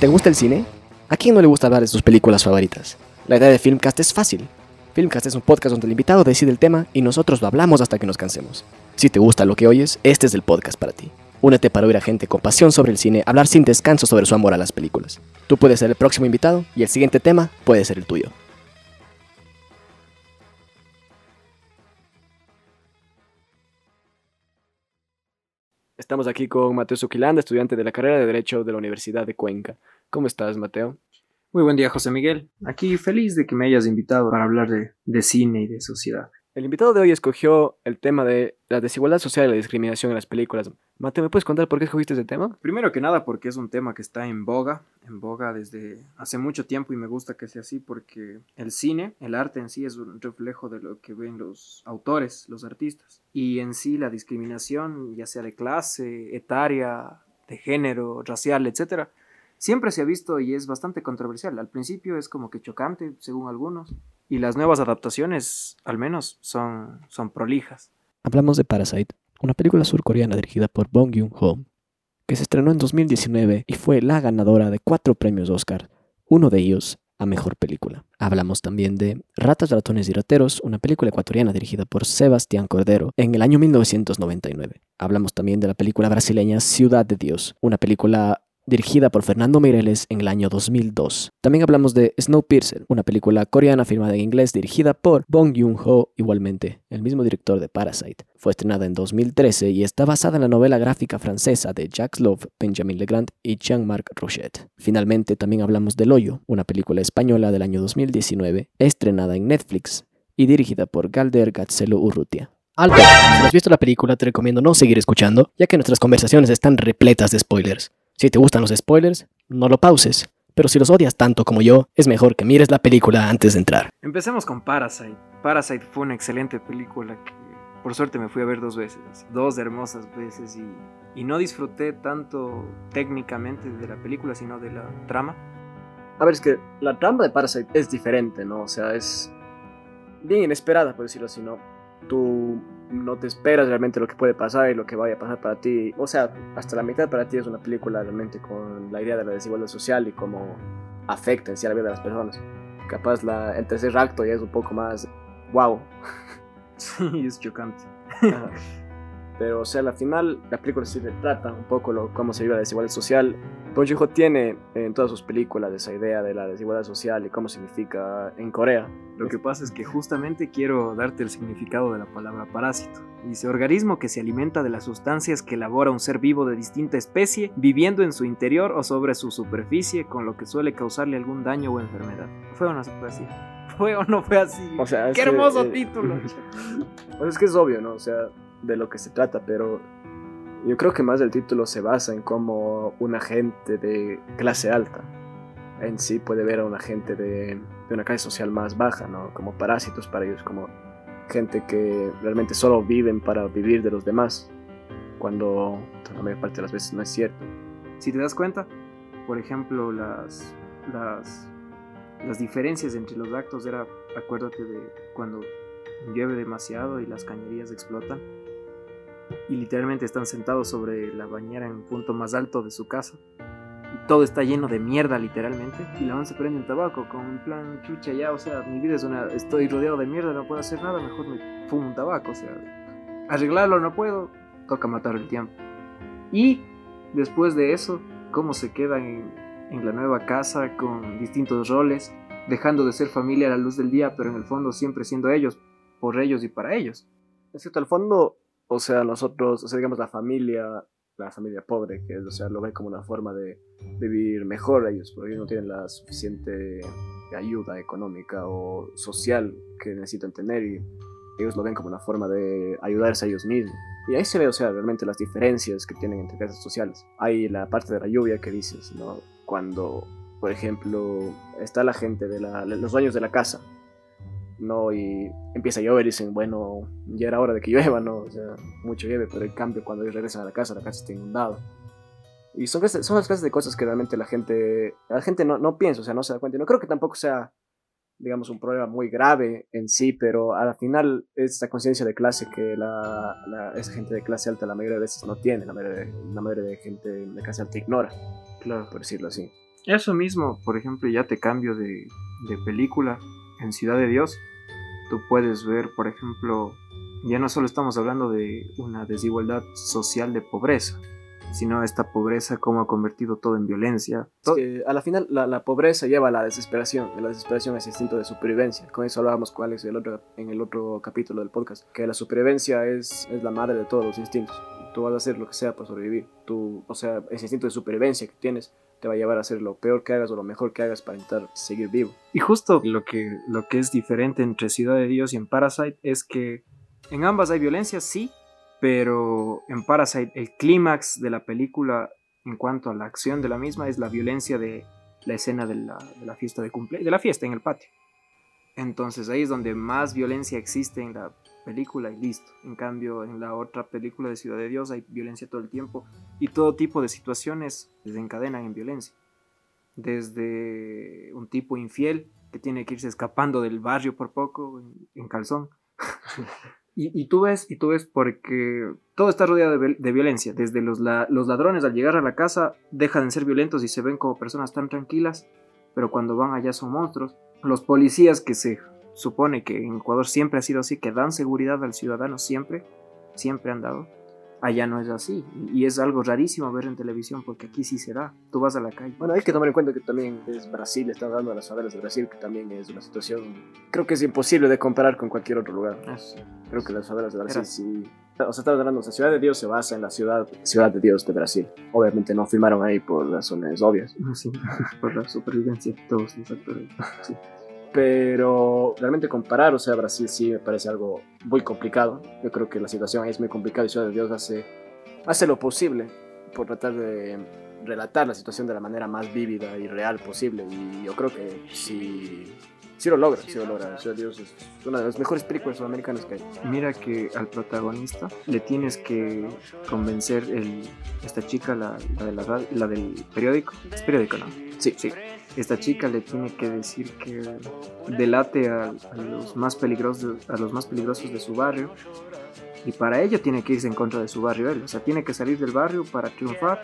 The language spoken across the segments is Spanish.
¿Te gusta el cine? ¿A quién no le gusta hablar de sus películas favoritas? La idea de Filmcast es fácil. Filmcast es un podcast donde el invitado decide el tema y nosotros lo hablamos hasta que nos cansemos. Si te gusta lo que oyes, este es el podcast para ti. Únete para oír a gente con pasión sobre el cine hablar sin descanso sobre su amor a las películas. Tú puedes ser el próximo invitado y el siguiente tema puede ser el tuyo. Estamos aquí con Mateo Suquilanda, estudiante de la carrera de Derecho de la Universidad de Cuenca. ¿Cómo estás, Mateo? Muy buen día, José Miguel. Aquí feliz de que me hayas invitado para hablar de, de cine y de sociedad. El invitado de hoy escogió el tema de la desigualdad social y la discriminación en las películas. Mateo, ¿me puedes contar por qué escogiste ese tema? Primero que nada porque es un tema que está en boga, en boga desde hace mucho tiempo y me gusta que sea así porque el cine, el arte en sí es un reflejo de lo que ven los autores, los artistas. Y en sí la discriminación, ya sea de clase, etaria, de género, racial, etcétera, siempre se ha visto y es bastante controversial. Al principio es como que chocante, según algunos, y las nuevas adaptaciones, al menos, son, son prolijas. Hablamos de Parasite, una película surcoreana dirigida por Bong Joon-ho, que se estrenó en 2019 y fue la ganadora de cuatro premios Oscar, uno de ellos a Mejor Película. Hablamos también de Ratas, Ratones y Rateros, una película ecuatoriana dirigida por Sebastián Cordero en el año 1999. Hablamos también de la película brasileña Ciudad de Dios, una película dirigida por Fernando Mireles en el año 2002. También hablamos de Snowpiercer, una película coreana filmada en inglés dirigida por Bong Joon-ho, igualmente, el mismo director de Parasite. Fue estrenada en 2013 y está basada en la novela gráfica francesa de Jacques Love, Benjamin Legrand y Jean-Marc Rochet. Finalmente, también hablamos de El Hoyo, una película española del año 2019, estrenada en Netflix y dirigida por Galder Gazzelo Urrutia. Alto, si no has visto la película te recomiendo no seguir escuchando, ya que nuestras conversaciones están repletas de spoilers. Si te gustan los spoilers, no lo pauses. Pero si los odias tanto como yo, es mejor que mires la película antes de entrar. Empecemos con Parasite. Parasite fue una excelente película que por suerte me fui a ver dos veces, dos hermosas veces y, y no disfruté tanto técnicamente de la película, sino de la trama. A ver, es que la trama de Parasite es diferente, ¿no? O sea, es bien inesperada, por decirlo así, ¿no? Tú no te esperas realmente lo que puede pasar y lo que vaya a pasar para ti. O sea, hasta la mitad para ti es una película realmente con la idea de la desigualdad social y cómo afecta en sí a la vida de las personas. Capaz la, el tercer acto ya es un poco más wow. Sí, es chocante. Pero, o sea, al final la película sí retrata un poco lo, cómo se vive la desigualdad social. Joon-ho tiene en todas sus películas esa idea de la desigualdad social y cómo significa en Corea. Lo que pasa es que justamente quiero darte el significado de la palabra parásito. Dice organismo que se alimenta de las sustancias que elabora un ser vivo de distinta especie, viviendo en su interior o sobre su superficie, con lo que suele causarle algún daño o enfermedad. ¿Fue o no fue así? ¿Fue o no fue así? O sea, ¡Qué que, hermoso eh, título! Pues es que es obvio, ¿no? O sea, de lo que se trata, pero yo creo que más del título se basa en cómo una gente de clase alta en sí puede ver a una gente de, de una clase social más baja, ¿no? Como parásitos para ellos, como gente que realmente solo viven para vivir de los demás, cuando la mayor parte de las veces no es cierto. Si te das cuenta, por ejemplo, las, las, las diferencias entre los actos era, acuérdate de cuando llueve demasiado y las cañerías explotan y literalmente están sentados sobre la bañera en un punto más alto de su casa. Y todo está lleno de mierda literalmente. Y la man se prende un tabaco con un plan chucha ya, o sea, mi vida es una... Estoy rodeado de mierda, no puedo hacer nada, mejor me fumo un tabaco, o sea... Arreglarlo no puedo, toca matar el tiempo. Y después de eso, cómo se quedan en, en la nueva casa con distintos roles, dejando de ser familia a la luz del día, pero en el fondo siempre siendo ellos, por ellos y para ellos. Es cierto, al fondo, o sea, nosotros, o sea, digamos la familia, la familia pobre, que o sea, lo ven como una forma de vivir mejor ellos, porque ellos no tienen la suficiente ayuda económica o social que necesitan tener y ellos lo ven como una forma de ayudarse a ellos mismos. Y ahí se ve, o sea, realmente las diferencias que tienen entre clases sociales. Hay la parte de la lluvia que dices, ¿no? Cuando, por ejemplo, está la gente de la, los dueños de la casa, ¿no? Y empieza a llover y dicen, bueno, ya era hora de que llueva, ¿no? O sea, mucho llueve, pero en cambio cuando ellos regresan a la casa, la casa está inundada. Y son, son las clases de cosas que realmente la gente, la gente no, no piensa, o sea, no se da cuenta. Y no creo que tampoco sea, digamos, un problema muy grave en sí, pero al final es esta conciencia de clase que la, la- esa gente de clase alta la mayoría de veces no tiene, la mayoría, de- la mayoría de gente de clase alta ignora, Claro. por decirlo así. Eso mismo, por ejemplo, ya te cambio de, de película en Ciudad de Dios. Tú puedes ver, por ejemplo, ya no solo estamos hablando de una desigualdad social de pobresa, sino esta pobreza cómo ha convertido todo en violencia. Que a la final la, la, pobreza lleva a la desesperación, y la desesperación es instinto de supervivencia. Con eso hablábamos cuál es el otro, en el otro capítulo del podcast, que la supervivencia es, es la madre de todos los instintos. Tú vas a hacer lo que sea para sobrevivir. Tú, o sea, ese instinto de supervivencia que tienes te va a llevar a hacer lo peor que hagas o lo mejor que hagas para intentar seguir vivo. Y justo lo que, lo que es diferente entre Ciudad de Dios y en Parasite es que en ambas hay violencia, sí, pero en Parasite el clímax de la película en cuanto a la acción de la misma es la violencia de la escena de la, de la fiesta de cumpleaños, de la fiesta en el patio. Entonces ahí es donde más violencia existe en la película y listo. En cambio, en la otra película de Ciudad de Dios hay violencia todo el tiempo y todo tipo de situaciones desencadenan en violencia. Desde un tipo infiel que tiene que irse escapando del barrio por poco en, en calzón. y, y, tú ves, y tú ves porque todo está rodeado de, de violencia. Desde los, la, los ladrones al llegar a la casa dejan de ser violentos y se ven como personas tan tranquilas, pero cuando van allá son monstruos. Los policías que se supone que en Ecuador siempre ha sido así, que dan seguridad al ciudadano siempre, siempre han dado. Allá no es así. Y es algo rarísimo ver en televisión porque aquí sí se da. Tú vas a la calle. Bueno, hay que tomar en cuenta que también es Brasil, está hablando de las favelas de Brasil, que también es una situación, creo que es imposible de comparar con cualquier otro lugar. Eso. Creo que las favelas de Brasil sí... O sea, estamos hablando, o sea, Ciudad de Dios se basa en la ciudad, ciudad de Dios de Brasil. Obviamente no filmaron ahí por razones obvias. Sí, por la supervivencia de todos los actores. Sí pero realmente comparar, o sea, Brasil sí me parece algo muy complicado. Yo creo que la situación es muy complicada y Ciudad de Dios hace, hace lo posible por tratar de relatar la situación de la manera más vívida y real posible. Y yo creo que sí, sí lo logra, sí lo logra. Ciudad de Dios es una de las mejores películas sudamericanas que hay. Mira que al protagonista le tienes que convencer el, esta chica, la, la, de la, la del periódico. Es periódico, ¿no? Sí, sí esta chica le tiene que decir que delate a, a, los más peligrosos a los más peligrosos de su barrio y para ello tiene que irse en contra de su barrio él, o sea, tiene que salir del barrio para triunfar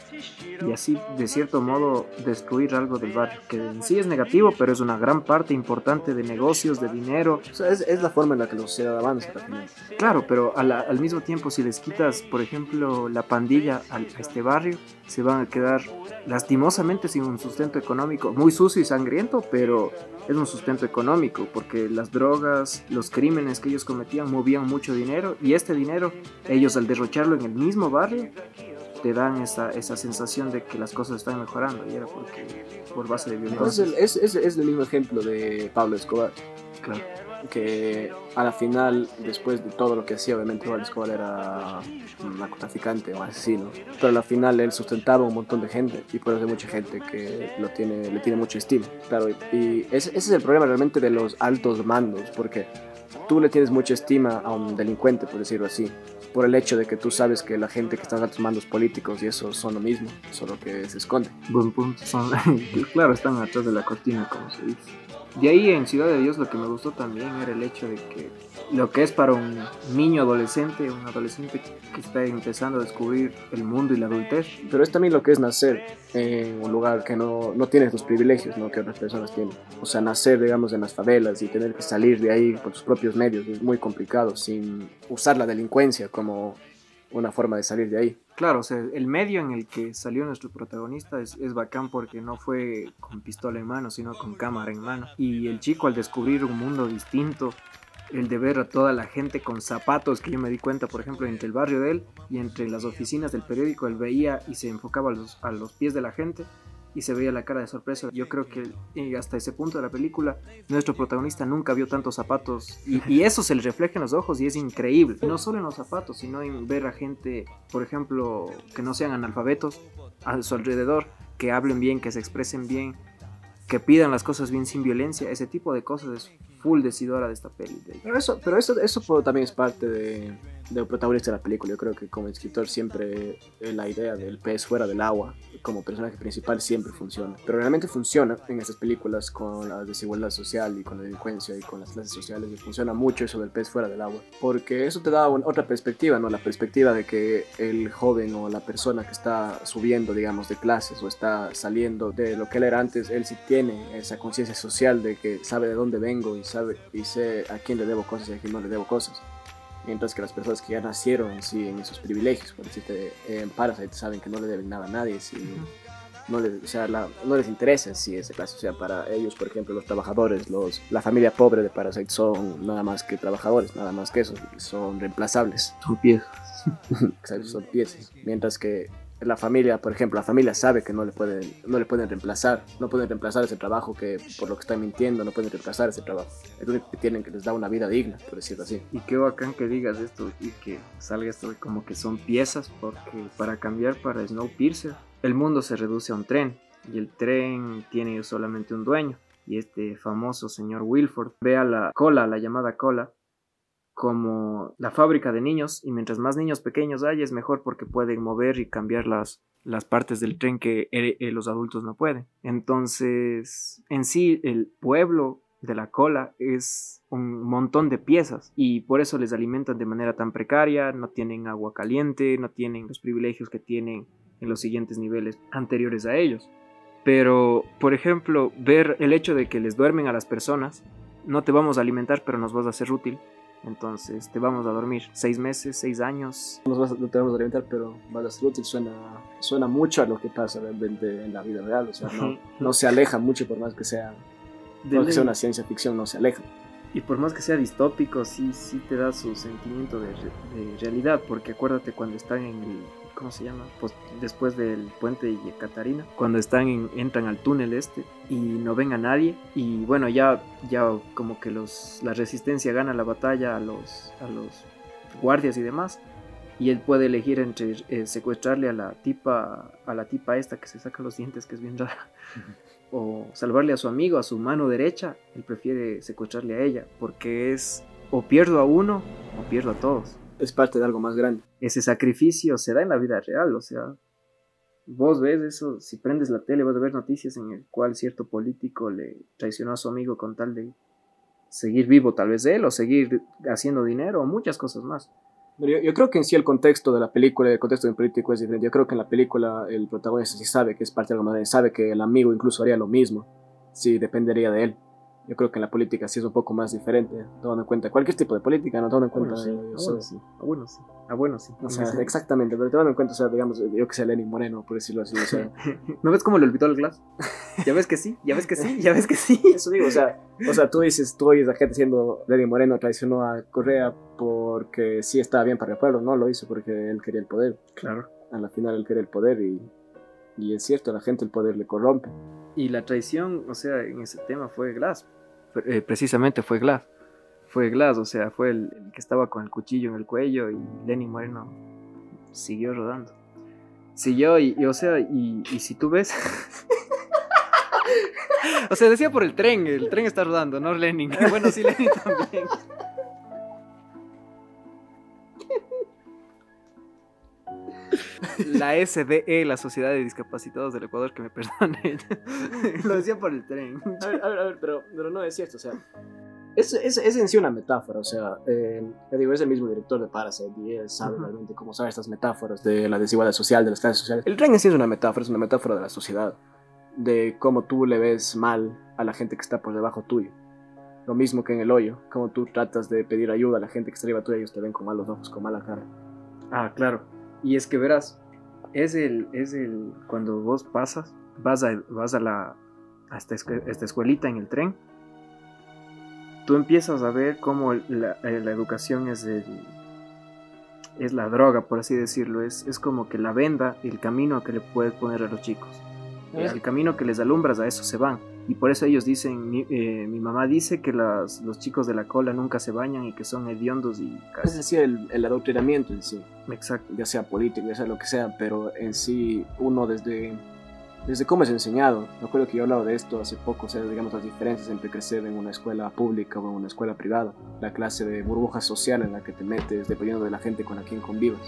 y así de cierto modo destruir algo del barrio, que en sí es negativo, pero es una gran parte importante de negocios, de dinero. O sea, es, es la forma en la que la sociedad avanza también. Claro, pero a la, al mismo tiempo si les quitas, por ejemplo, la pandilla a, a este barrio, se van a quedar lastimosamente sin un sustento económico, muy sucio y sangriento, pero es un sustento económico, porque las drogas, los crímenes que ellos cometían movían mucho dinero y este dinero, ellos al derrocharlo en el mismo barrio, te dan esa, esa sensación de que las cosas están mejorando y era porque por base de violencia. Entonces es, es, es el mismo ejemplo de Pablo Escobar. Claro. Que a la final, después de todo lo que hacía, obviamente Pablo Escobar era un narcotraficante o asesino, pero a la final él sustentaba un montón de gente y por eso hay mucha gente que lo tiene, le tiene mucha estima. Claro, y ese, ese es el problema realmente de los altos mandos, porque tú le tienes mucha estima a un delincuente, por decirlo así, por el hecho de que tú sabes que la gente que está en altos mandos políticos y eso son lo mismo, solo que se esconde. Buen punto, claro, están atrás de la cortina, como se dice. De ahí en Ciudad de Dios lo que me gustó también era el hecho de que lo que es para un niño adolescente, un adolescente que está empezando a descubrir el mundo y la adultez. Pero es también lo que es nacer en un lugar que no, no tiene los privilegios ¿no? que otras personas tienen. O sea, nacer, digamos, en las favelas y tener que salir de ahí por tus propios medios es muy complicado sin usar la delincuencia como una forma de salir de ahí. Claro, o sea, el medio en el que salió nuestro protagonista es, es, bacán porque no fue con pistola en mano, sino con cámara en mano. Y el chico al descubrir un mundo distinto, el de ver a toda la gente con zapatos, que yo me di cuenta, por ejemplo, entre el barrio de él y entre las oficinas del periódico, él veía y se enfocaba a los, a los pies de la gente y se veía la cara de sorpresa. Yo creo que hasta ese punto de la película, nuestro protagonista nunca vio tantos zapatos y, y, eso se le refleja en los ojos y es increíble. No solo en los zapatos, sino en ver a gente, por ejemplo, que no sean analfabetos a su alrededor, que hablen bien, que se expresen bien, que pidan las cosas bien sin violencia. Ese tipo de cosas es full decidora de esta peli. Pero eso, pero eso, eso también es parte de, del protagonista de la película. Yo creo que como escritor siempre eh, la idea del pez fuera del agua como personaje principal siempre funciona. Pero realmente funciona en estas películas con la desigualdad social y con la delincuencia y con las clases sociales. Y funciona mucho eso del pez fuera del agua. Porque eso te da otra perspectiva, ¿no? La perspectiva de que el joven o la persona que está subiendo, digamos, de clases o está saliendo de lo que él era antes, él sí tiene esa conciencia social de que sabe de dónde vengo y sabe y sé a quién le debo cosas y a quién no le debo cosas mientras que las personas que ya nacieron en sí en esos privilegios, por decirte, en Parasite saben que no le deben nada a nadie, si no, les, o sea, no les interesa en sí ese clase, o sea, para ellos, por ejemplo, los trabajadores, los, la familia pobre de Parasite son nada más que trabajadores, nada más que eso, son reemplazables. Son piezas. Exacto, son piezas, mientras que la familia, por ejemplo, la familia sabe que no le pueden, no le pueden reemplazar, no pueden reemplazar ese trabajo que por lo que están mintiendo, no pueden reemplazar ese trabajo. Es lo único que tienen que les da una vida digna, por decirlo así. Y qué bacán que digas esto y que salga esto como que son piezas, porque para cambiar para Snowpiercer, el mundo se reduce a un tren y el tren tiene solamente un dueño. Y este famoso señor Wilford ve a la cola, la llamada cola, como la fábrica de niños y mientras más niños pequeños hay es mejor porque pueden mover y cambiar las, las partes del tren que eh, eh, los adultos no pueden. Entonces, en sí, el pueblo de la cola es un montón de piezas y por eso les alimentan de manera tan precaria, no tienen agua caliente, no tienen los privilegios que tienen en los siguientes niveles anteriores a ellos. Pero, por ejemplo, ver el hecho de que les duermen a las personas, no te vamos a alimentar, pero nos vas a ser útil entonces te vamos a dormir seis meses, seis años. No, vas, no te vamos a alimentar, pero a útil. Suena, suena mucho a lo que pasa realmente en la vida real. O sea, no, no se aleja mucho por más que sea, que sea una ciencia ficción, no se aleja. Y por más que sea distópico, sí, sí te da su sentimiento de, de realidad, porque acuérdate cuando están en el ¿cómo se llama? Pues después del puente de Catarina, cuando están entran al túnel este y no ven a nadie y bueno, ya, ya como que los, la resistencia gana la batalla a los, a los guardias y demás y él puede elegir entre eh, secuestrarle a la tipa a la tipa esta que se saca los dientes que es bien rara o salvarle a su amigo a su mano derecha él prefiere secuestrarle a ella porque es o pierdo a uno o pierdo a todos es parte de algo más grande. Ese sacrificio se da en la vida real, o sea, vos ves eso, si prendes la tele vas a ver noticias en el cual cierto político le traicionó a su amigo con tal de seguir vivo tal vez él o seguir haciendo dinero o muchas cosas más. Yo, creo que en sí el contexto de la película, el contexto del político es diferente. Yo creo que en la película el protagonista sí sabe que es parte de más grande, sabe que el amigo incluso haría lo mismo, si dependería de él. Yo creo que en la política sí es un poco más diferente, tomando en cuenta cualquier tipo de política, no tomando en cuenta. Bueno, sí, ah, bueno, sí. Ah, bueno, sí. O sea, exactamente, pero tomando en cuenta, o sea, digamos, yo que sé, Lenin Moreno, por decirlo así, o sea. ¿No ves cómo le olvidó el Glass? ya ves que sí, ya ves que sí, ya ves que sí. Eso digo, o sea, o sea tú dices, tú oyes a gente diciendo Lenin Moreno traicionó a Correa porque sí estaba bien para el pueblo, no lo hizo porque él quería el poder. Claro. A la final él quería el poder y, y es cierto, a la gente el poder le corrompe. Y la traición, o sea, en ese tema fue Glass eh, precisamente fue Glass. Fue Glass, o sea, fue el, que estaba con el cuchillo en el cuello y Lenny Moreno siguió rodando. Siguió y, o sea, y, y si tú ves... o sea, decía por el tren, el tren está rodando, no Lenin. Bueno, sí, Lenin también. La SDE, la Sociedad de Discapacitados del Ecuador, que me perdone. Lo decía por el tren. A ver, a ver, pero, pero no es cierto, o sea. Es, es, es, en sí una metáfora, o sea, eh, digo, es el mismo director de Parasite y él sabe realmente cómo sabe estas metáforas de la desigualdad social, de las clases sociales. El tren en sí es una metáfora, es una metáfora de la sociedad, de cómo tú le ves mal a la gente que está por debajo tuyo. Lo mismo que en el hoyo, cómo tú tratas de pedir ayuda a la gente que está arriba tuyo y ellos te ven con malos ojos, con mala cara. Ah, claro. Y es que verás, es el, es el, cuando vos pasas, vas a, vas a la, a esta, escuelita en el tren, tú empiezas a ver cómo la, eh, la educación es el, es la droga, por así decirlo, es, es como que la venda, el camino que le puedes poner a los chicos. El camino que les alumbras, a eso se van. Y por eso ellos dicen, mi, eh, mi mamá dice que las, los chicos de la cola nunca se bañan y que son hediondos y... Es decir, el, el, adoctrinamiento en sí. Exacto. Ya sea político, ya sea lo que sea, pero en sí uno desde, desde cómo es enseñado. Me acuerdo que yo hablaba de esto hace poco, o sea, digamos las diferencias entre crecer en una escuela pública o en una escuela privada, la clase de burbuja social en la que te metes dependiendo de la gente con la quien convivas.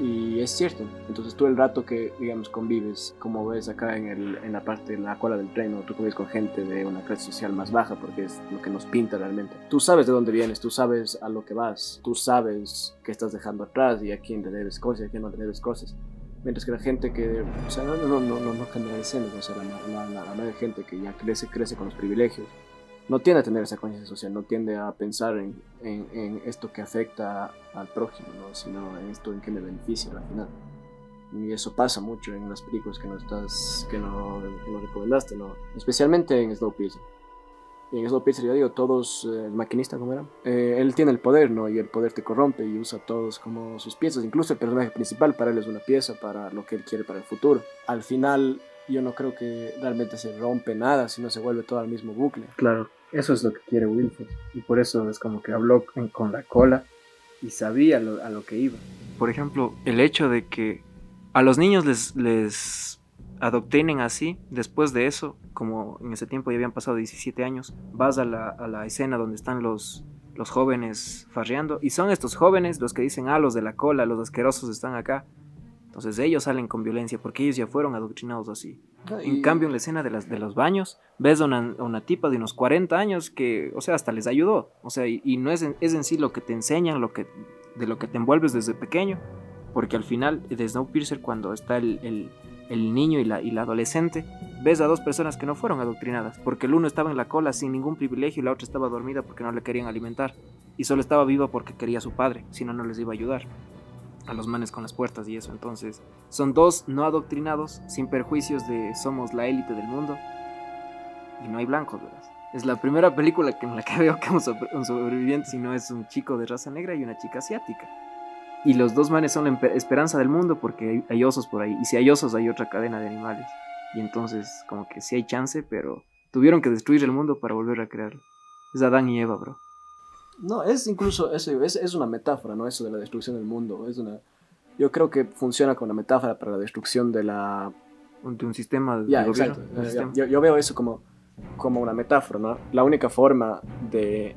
Y es cierto, entonces tú el rato que, digamos, convives, como ves acá en, el, en la parte de la cola del tren, o tú convives con gente de una clase social más baja, porque es lo que nos pinta realmente. Tú sabes de dónde vienes, tú sabes a lo que vas, tú sabes qué estás dejando atrás y a quién te debes cosas y a quién no te debes cosas. Mientras que la gente que, o sea, no, no, no, no, no generalicemos, o sea, la, la, la, la, gente que ya crece, crece con los privilegios, no tiende a tener esa conciencia social, no tiende a pensar en, en, en, esto que afecta al prójimo, ¿no? sino en esto en que me beneficia al final. Y eso pasa mucho en las películas que nos, estás, que no, que no recomendaste, ¿no? especialmente en Snowpiercer. Y en Snowpiercer, yo digo, todos, eh, el maquinista, ¿cómo era? Eh, él tiene el poder, ¿no? Y el poder te corrompe y usa a todos como sus piezas. Incluso el personaje principal para él es una pieza para lo que él quiere para el futuro. Al final, yo no creo que realmente se rompe nada, sino se vuelve todo al mismo bucle. Claro. Eso es lo que quiere Wilford. Y por eso es como que habló con la cola y sabía lo, a lo que iba. Por ejemplo, el hecho de que a los niños les, les adoctrinen así, después de eso, como en ese tiempo ya habían pasado 17 años, vas a la, a la escena donde están los, los jóvenes farreando y son estos jóvenes los que dicen, ah, los de la cola, los asquerosos están acá. Entonces ellos salen con violencia porque ellos ya fueron adoctrinados así. En cambio, en la escena de, las, de los baños, ves a una, una, tipa de unos 40 años que, o sea, hasta les ayudó. O sea, y, y no es en, es en, sí lo que te enseñan, lo que, de lo que te envuelves desde pequeño. Porque al final de Snowpiercer, cuando está el, el, el niño y la, y la, adolescente, ves a dos personas que no fueron adoctrinadas. Porque el uno estaba en la cola sin ningún privilegio y la otra estaba dormida porque no le querían alimentar. Y solo estaba viva porque quería a su padre, si no, no les iba a ayudar a los manes con las puertas y eso. Entonces, son dos no adoctrinados, sin perjuicios de somos la élite del mundo. Y no hay blancos, ¿verdad? Es la primera película que en la que veo que un, sobreviviente, si no es un chico de raza negra y una chica asiática. Y los dos manes son la esperanza del mundo porque hay, hay osos por ahí. Y si hay osos, hay otra cadena de animales. Y entonces, como que sí hay chance, pero tuvieron que destruir el mundo para volver a crearlo. Es Adán y Eva, bro. No, es incluso, es, es, es, una metáfora, ¿no? Eso de la destrucción del mundo. Es una, yo creo que funciona como una metáfora para la destrucción de la... De un sistema de yeah, gobierno. Exacto. sistema. Yo, yo, veo eso como, como una metáfora, ¿no? La única forma de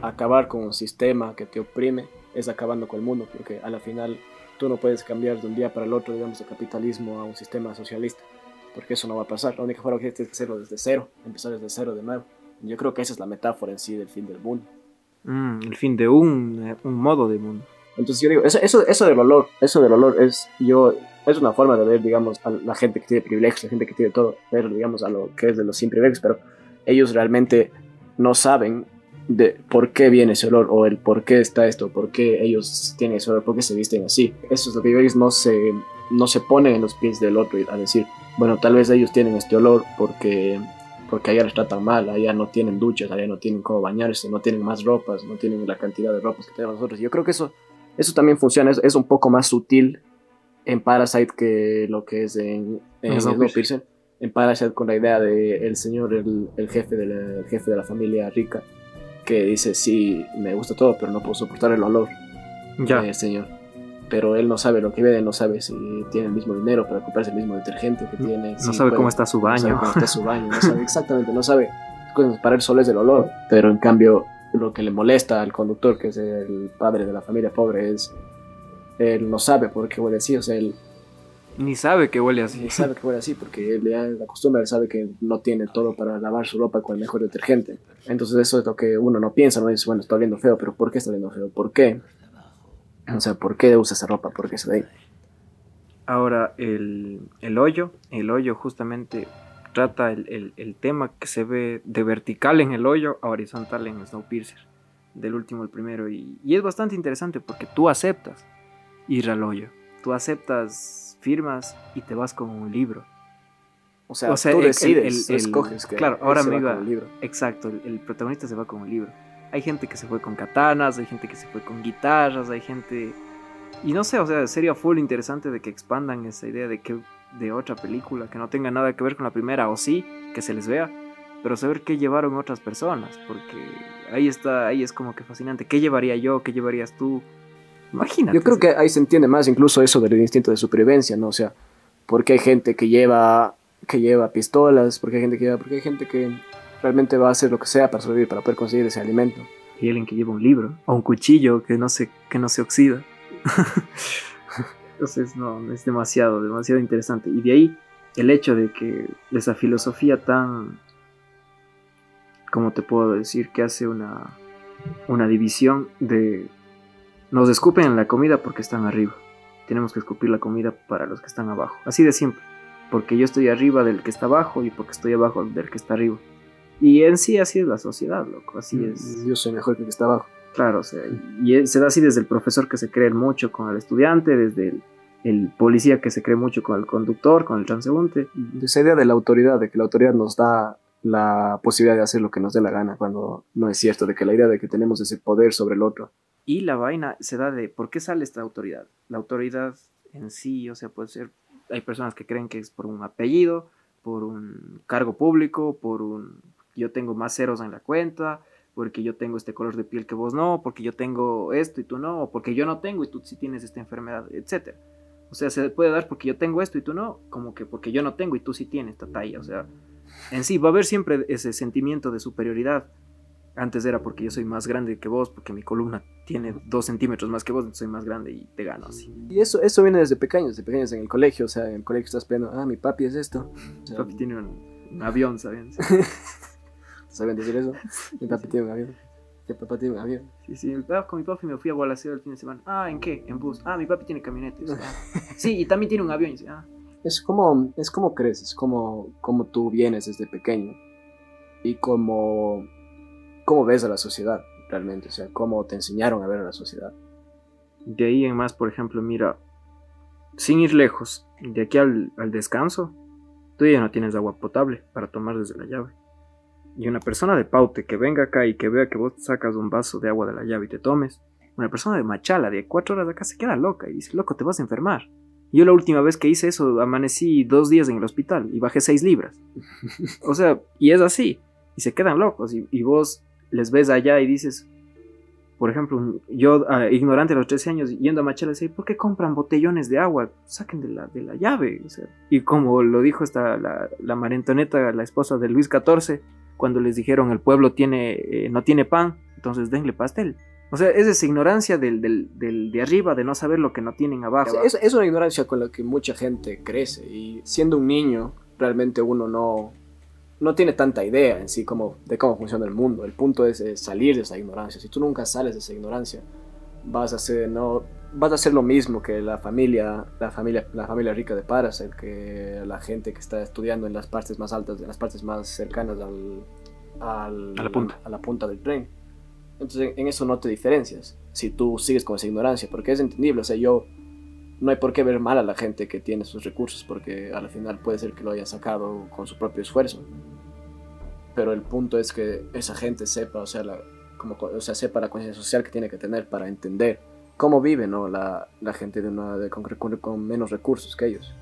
acabar con un sistema que te oprime es acabando con el mundo, porque a la final tú no puedes cambiar de un día para el otro, digamos, de capitalismo a un sistema socialista, porque eso no va a pasar. La única forma que tienes que hacerlo desde cero, empezar desde cero de nuevo. Yo creo que esa es la metáfora en sí del fin del mundo. Mm, el fin de un, un, modo de mundo. Entonces yo digo, eso, eso, eso del olor, eso del olor es, yo, es una forma de ver, digamos, a la gente que tiene privilegios, la gente que tiene todo, ver, digamos, a lo que es de los sin privilegios, pero ellos realmente no saben de por qué viene ese olor o el por qué está esto, por qué ellos tienen ese olor, por qué se visten así. Esos privilegios no se, no se ponen en los pies del otro a decir, bueno, tal vez ellos tienen este olor porque porque allá les tratan mal, allá no tienen duchas, allá no tienen cómo bañarse, no tienen más ropas, no tienen la cantidad de ropas que tenemos nosotros. Yo creo que eso, eso también funciona, es, es un poco más sutil en Parasite que lo que es en, en Snowpiercer. En Parasite con la idea de el señor, el, el jefe de la, el jefe de la familia rica, que dice, sí, me gusta todo, pero no puedo soportar el olor ya. del señor pero él no sabe lo que ve, no sabe si tiene el mismo dinero para comprarse el mismo detergente que tiene. No si sabe puede, cómo está su baño. No sabe cómo está su baño, no sabe exactamente, no sabe para él solo es del olor, pero en cambio lo que le molesta al conductor, que es el padre de la familia pobre, es él no sabe por qué huele así, o sea, él ni sabe que huele así. Ni sabe que huele así porque él ya la costumbre, él sabe que no tiene todo para lavar su ropa con el mejor detergente. Entonces eso es lo que uno no piensa, no dice, bueno, está oliendo feo, pero ¿por qué está oliendo feo? ¿Por qué? O sea, ¿por qué usa esa ropa? ¿Por qué se ve? Ahora, el, el, hoyo, el hoyo justamente trata el, el, el, tema que se ve de vertical en el hoyo a horizontal en Snowpiercer, del último al primero. Y, y es bastante interesante porque tú aceptas ir al hoyo, tú aceptas, firmas y te vas con un libro. O sea, o sea tú decides, escoges que Claro, ahora me iba. libro. Exacto, el protagonista se va con un libro. Hay gente que se fue con katanas, hay gente que se fue con guitarras, hay gente... Y no sé, o sea, sería full interesante de que expandan esa idea de que de otra película que no tenga nada que ver con la primera, o sí, que se les vea, pero saber qué llevaron otras personas, porque ahí está, ahí es como que fascinante. ¿Qué llevaría yo? ¿Qué llevarías tú? Imagínate. Yo creo que ahí se entiende más incluso eso del instinto de supervivencia, ¿no? O sea, porque hay gente que lleva que lleva pistolas, porque hay gente que lleva, porque hay gente que realmente va a hacer lo que sea para sobrevivir, para poder conseguir ese alimento. Y alguien que lleva un libro o un cuchillo que no se, que no se oxida. Entonces, no, es demasiado, demasiado interesante. Y de ahí el hecho de que esa filosofía tan, ¿cómo te puedo decir? Que hace una, una división de... Nos escupen en la comida porque están arriba. Tenemos que escupir la comida para los que están abajo. Así de simple. Porque yo estoy arriba del que está abajo y porque estoy abajo del que está arriba. Y en sí así es la sociedad, loco. Así Mm, es. Yo soy mejor que el que está abajo. Claro, o sea, y se da así desde el profesor que se cree mucho con el estudiante, desde el, el policía que se cree mucho con el conductor, con el transeúnte. Esa idea de la autoridad, de que la autoridad nos da la posibilidad de hacer lo que nos dé la gana, cuando no es cierto, de que la idea de que tenemos ese poder sobre el otro. Y la vaina se da de por qué sale esta autoridad. La autoridad en sí, o sea, puede ser, hay personas que creen que es por un apellido, por un cargo público, por un, yo tengo más ceros en la cuenta, porque yo tengo este color de piel que vos no, porque yo tengo esto y tú no, o porque yo no tengo y tú sí tienes esta enfermedad, etc. O sea, se puede dar porque yo tengo esto y tú no, como que porque yo no tengo y tú sí tienes esta talla. O sea, en sí va a haber siempre ese sentimiento de superioridad. Antes era porque yo soy más grande que vos, porque mi columna tiene dos centímetros más que vos, entonces soy más grande y te gano así. Y eso, eso viene desde pequeños, desde pequeños en el colegio, o sea, en el colegio estás pensando, ah, mi papi es esto. Sea, Papi tiene un, un avión, ¿saben? ¿Saben decir eso? Mi papi tiene un avión. Mi papá tiene un avión. Sí, sí, ah, con mi papi me fui a Gualaceo el fin de semana. Ah, ¿en qué? En bus. Ah, mi papi tiene camioneta. Y ah. Sí, y también tiene un avión. Y dice, ah, Es como, es como creces, como, como tú vienes desde pequeño y como, cómo ves a la sociedad realmente, o sea, cómo te enseñaron a ver a la sociedad. De ahí en más, por ejemplo, mira, sin ir lejos, de aquí al, al descanso, tú ya no tienes agua potable para tomar desde la llave. Y una persona de Paute que venga acá y que vea que vos sacas un vaso de agua de la llave y te tomes, una persona de Machala de cuatro horas de acá se queda loca y dice, loco, te vas a enfermar. Yo la última vez que hice eso amanecí dos días en el hospital y bajé seis libras. O sea, y es así. Y se quedan locos. Y, y vos les ves allá y dices, por ejemplo, yo ah, ignorante a los 13 años yendo a Machala decía, ¿por qué compran botellones de agua? Saquen de la, de la llave. O sea, y como lo dijo esta, la, la Marentoneta, la esposa de Luis XIV, cuando les dijeron el pueblo tiene, eh, no tiene pan, entonces denle pastel. O sea, es esa ignorancia del, del, del de arriba, de no saber lo que no tienen abajo. Es, es una ignorancia con la que mucha gente crece y siendo un niño realmente uno no, no tiene tanta idea en sí como, de cómo funciona el mundo. El punto es, eh, salir de esa ignorancia. Si tú nunca sales de esa ignorancia, vas a hacer, no, vas a hacer lo mismo que la familia, la familia, la familia rica de Paracel, que la gente que está estudiando en las partes más altas, en las partes más cercanas al, al- A la punta. a la punta del tren. Entonces en eso no te diferencias si tú sigues con esa ignorancia, porque es entendible, o sea, yo no hay por qué ver mal a la gente que tiene sus recursos, porque al final puede ser que lo haya sacado con su propio esfuerzo. Pero el punto es que esa gente sepa, o sea, la, como, o sea, sepa la conciencia social que tiene que tener para entender cómo vive ¿no? la, la gente de una, de, con, con menos recursos que ellos.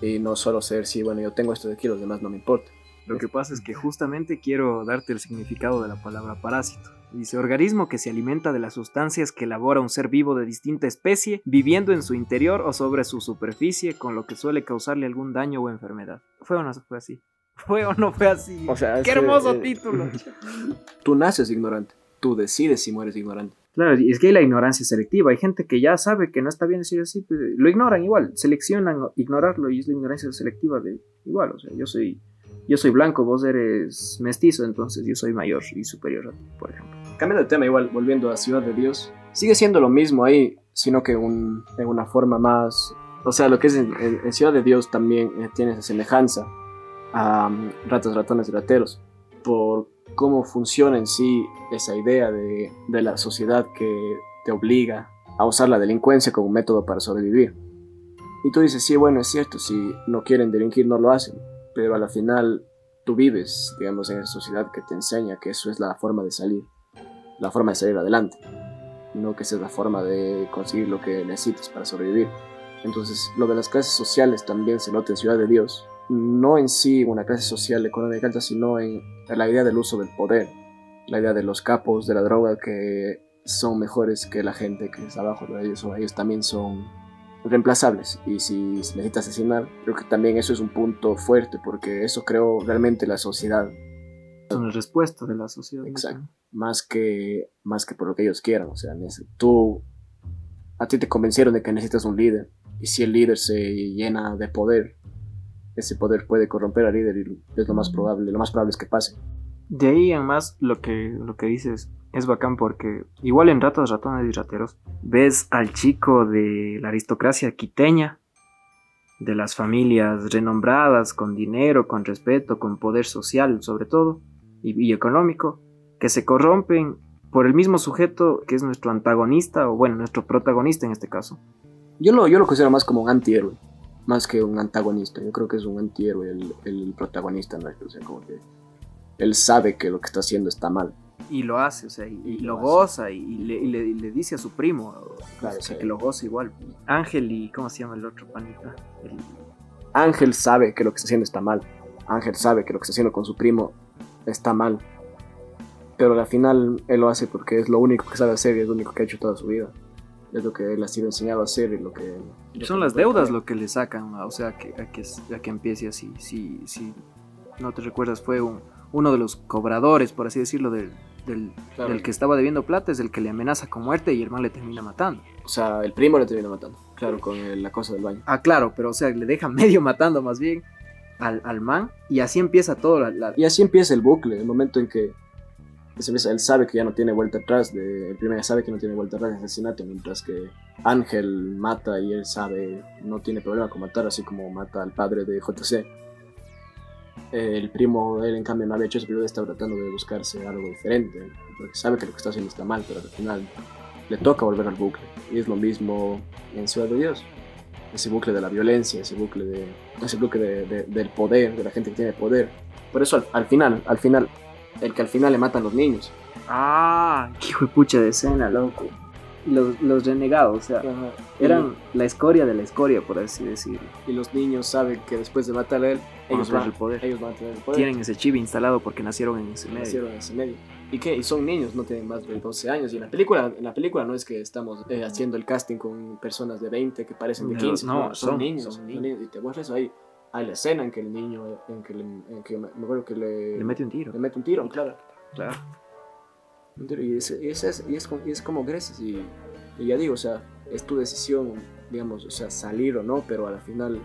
Y no solo ser, sí, bueno, yo tengo esto de aquí, los demás no me importa. Lo que pasa es que justamente quiero darte el significado de la palabra parásito. Dice organismo que se alimenta de las sustancias que elabora un ser vivo de distinta especie, viviendo en su interior o sobre su superficie, con lo que suele causarle algún daño o enfermedad. ¿Fue o no fue así? ¿Fue o no fue así? O sea, ¡Qué que, hermoso eh, título! Tú naces ignorante, tú decides si mueres ignorante. Claro, y es que hay la ignorancia selectiva. Hay gente que ya sabe que no está bien decir así, pues, lo ignoran igual, seleccionan ignorarlo y es la ignorancia selectiva de igual. O sea, yo soy, yo soy blanco, vos eres mestizo, entonces yo soy mayor y superior a ti, por ejemplo. Cambiando de tema, igual, volviendo a Ciudad de Dios, sigue siendo lo mismo ahí, sino que un, en una forma más... O sea, lo que es en, en- Ciudad de Dios también eh, tiene esa semejanza a um, ratas, ratones y rateros, por cómo funciona en sí esa idea de, de la sociedad que te obliga a usar la delincuencia como método para sobrevivir. Y tú dices, sí, bueno, es cierto, si no quieren delinquir no lo hacen, pero a la final tú vives, digamos, en esa sociedad que te enseña que eso es la forma de salir la forma de salir adelante, no que esa es la forma de conseguir lo que necesitas para sobrevivir. Entonces, lo de las clases sociales también se nota en Ciudad de Dios, no en sí una clase social económica alta, sino en la idea del uso del poder, la idea de los capos de la droga que son mejores que la gente que está abajo de ellos, o ellos también son, reemplazables. Y si necesitas asesinar, creo que también eso es un punto fuerte, porque eso creó realmente la sociedad. Es una respuesta de la sociedad. Exacto. Más que, más que por lo que ellos quieran. O sea, tú, a ti te convencieron de que necesitas un líder. Y si el líder se llena de poder, ese poder puede corromper al líder y es lo más probable, lo más probable es que pase. De ahí en más lo que, lo que dices es bacán porque igual en Ratos, Ratones y Rateros ves al chico de la aristocracia quiteña, de las familias renombradas, con dinero, con respeto, con poder social sobre todo y, económico, que se corrompen por el mismo sujeto que es nuestro antagonista o bueno, nuestro protagonista en este caso. Yo lo, yo lo considero más como un antihéroe, más que un antagonista. Yo creo que es un antihéroe el, el protagonista, ¿no? O sea, como que él sabe que lo que está haciendo está mal. Y lo hace, o sea, y, lo, goza y, le, dice a su primo que lo goza igual. Ángel y, ¿cómo se llama el otro panita? Ángel sabe que lo que está haciendo está mal. Ángel sabe que lo que está haciendo con su primo está mal. Pero al final él lo hace porque es lo único que sabe hacer y es lo único que ha hecho toda su vida. Es lo que él ha sido enseñado a hacer y lo que... Son las deudas lo que le sacan, o sea, que, a, que, a que empiece así. Si, si no te recuerdas, fue un uno de los cobradores, por así decirlo, del, del, que estaba debiendo plata, es el que le amenaza con muerte y el man le termina matando. O sea, el primo le termina matando, claro, con la cosa del baño. Ah, claro, pero o sea, le deja medio matando más bien al, al man y así empieza todo. La, Y así empieza el bucle, el momento en que él sabe que ya no tiene vuelta atrás, de, el primero sabe que no tiene vuelta atrás de asesinato, mientras que Ángel mata y él sabe, no tiene problema con matar, así como mata al padre de JC el primo de él, en cambio, no había hecho eso, pero está tratando de buscarse algo diferente, porque sabe que lo que está haciendo está mal, pero al final le toca volver al bucle. Y es lo mismo en Ciudad de Dios. Ese bucle de la violencia, ese bucle, de, ese bucle de, del poder, de la gente que tiene poder. Por eso al, final, al final, el que al final le matan los niños. Ah, qué hijo de pucha de escena, loco los, los renegados, o sea, eran la escoria de la escoria, por así decirlo. Y los niños saben que después de matar a él, ellos van, el poder. ellos van a tener el poder. Tienen ese chip instalado porque nacieron en ese medio. Nacieron en ese medio. ¿Y qué? Y son niños, no tienen más de 12 años. Y en la película, en la película no es que estamos eh, haciendo el casting con personas de 20 que parecen de 15. No, son, niños, son, niños. Y te muestras ahí. Hay la escena en que el niño, en que, le, en que me acuerdo que le... Le mete un tiro. Le mete un tiro, claro. Claro. Y es, y es, y es, y es como creces y y ya digo, o sea, es tu decisión, digamos, o sea, salir o no, pero al final,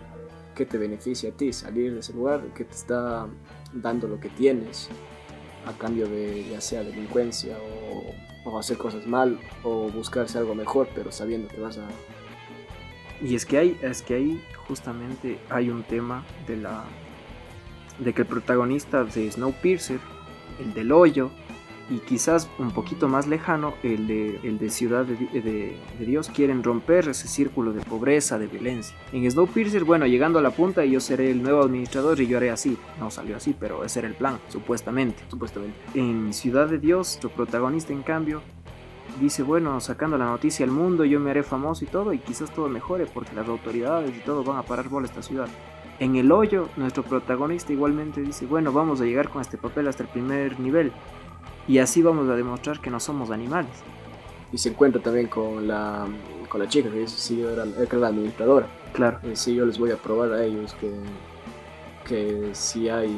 ¿qué te beneficia a ti? Salir de ese lugar, ¿qué te está dando lo que tienes? A cambio de ya sea delincuencia o, o hacer cosas mal o buscarse algo mejor, pero sabiendo que vas a... Y es que hay, es que ahí justamente hay un tema de la de que el protagonista de Snowpiercer, el del hoyo, y quizás un poquito más lejano, el de, el de Ciudad de, Dios, quieren romper ese círculo de pobreza, de violencia. En Snowpiercer, bueno, llegando a la punta, yo seré el nuevo administrador y yo haré así. No salió así, pero ese era el plan, supuestamente. Supuestamente. En Ciudad de Dios, su protagonista, en cambio, dice, bueno, sacando la noticia al mundo, yo me haré famoso y todo, y quizás todo mejore, porque las autoridades y todo van a parar bola a esta ciudad. En el hoyo, nuestro protagonista igualmente dice, bueno, vamos a llegar con este papel hasta el primer nivel. Y así vamos a demostrar que no somos animales. Y se encuentra también con la, con la chica que dice, sí, yo era, la administradora. Claro. Y sí, yo les voy a probar a ellos que, que sí hay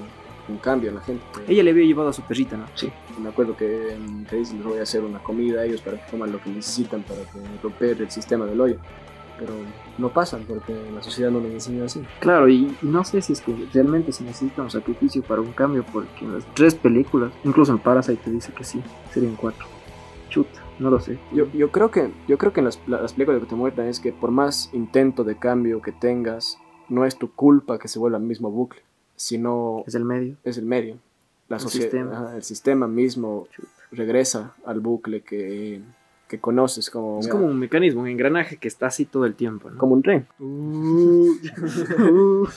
un cambio en la gente. Ella le había llevado a su perrita, ¿no? Sí. Me acuerdo que, que dice, les voy a hacer una comida a ellos para que coman lo que necesitan para que romper el sistema del hoyo pero no pasan porque la sociedad no les enseña así. Claro, y no sé si es que realmente se necesita un sacrificio para un cambio, porque en las tres películas, incluso en Parasite te dice que sí, serían cuatro. Chuta, no lo sé. Yo, yo creo que, yo creo que en las, las películas que te muestran es que por más intento de cambio que tengas, no es tu culpa que se vuelva el mismo bucle, sino... Es el medio. Es el medio. La el, sistema. el sistema mismo regresa al bucle que que conoces como... Es como un mecanismo, un engranaje que está así todo el tiempo, ¿no? Como un tren. Uh.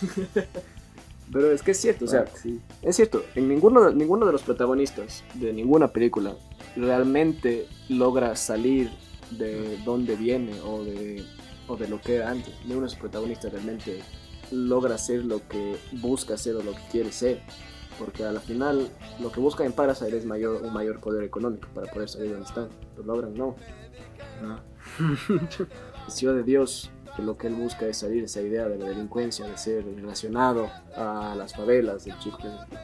Pero es que es cierto, o sea, sí. es cierto, en ninguno de, ninguno de los protagonistas de ninguna película realmente logra salir de dónde viene o de, o de lo que era antes. Ninguno de los protagonistas realmente logra ser lo que busca ser o lo que quiere ser porque a la final lo que buscan en Parasite es mayor, un mayor poder económico para poder salir de donde están. Lo logran, no. no. Ciudad de Dios que lo que él busca es salir de esa idea de la delincuencia, de ser relacionado a las favelas, el chico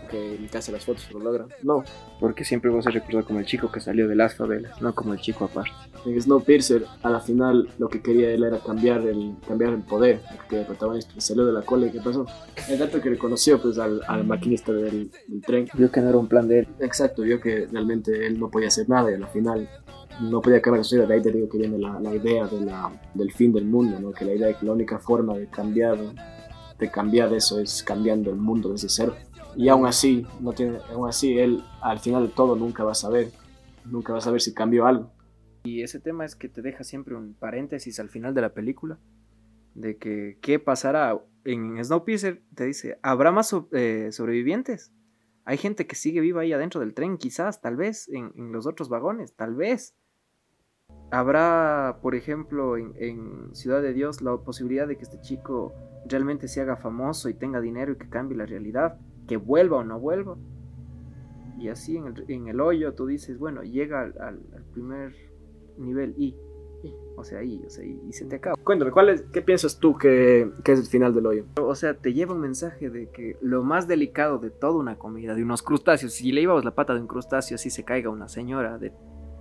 que, que hace las fotos lo logra. No. Porque siempre vas a recordar como el chico que salió de las favelas, no como el chico aparte. En Snowpiercer, a la final, lo que quería él era cambiar el, cambiar el poder, que el protagonista salió de la cola y ¿qué pasó? El gato que reconoció pues, al, al maquinista del, del tren. Vio que no era un plan de él. Exacto, vio que realmente él no podía hacer nada y a la final no podía sociedad. De ahí te digo que viene la, la idea de la, del fin del mundo, ¿no? que la idea de que la única forma de cambiar, de cambiar eso es cambiando el mundo desde cero. Y aún así, no tiene, aún así, él al final de todo nunca va a saber, nunca va a saber si cambió algo. Y ese tema es que te deja siempre un paréntesis al final de la película, de que qué pasará. En Snowpiercer te dice, ¿habrá más eh, sobrevivientes? Hay gente que sigue viva ahí adentro del tren, quizás, tal vez, en, en los otros vagones, tal vez. Habrá, por ejemplo, en, en Ciudad de Dios la posibilidad de que este chico realmente se haga famoso y tenga dinero y que cambie la realidad, que vuelva o no vuelva. Y así en el, en el hoyo tú dices, bueno, llega al, al- al primer nivel I. O sea, I, o sea, y, y se te acaba. Cuéntame, ¿cuál es, ¿qué piensas tú que, que es el final del hoyo? O sea, te lleva un mensaje de que lo más delicado de toda una comida, de unos crustáceos, si le llevamos la pata de un crustáceo, así se caiga una señora de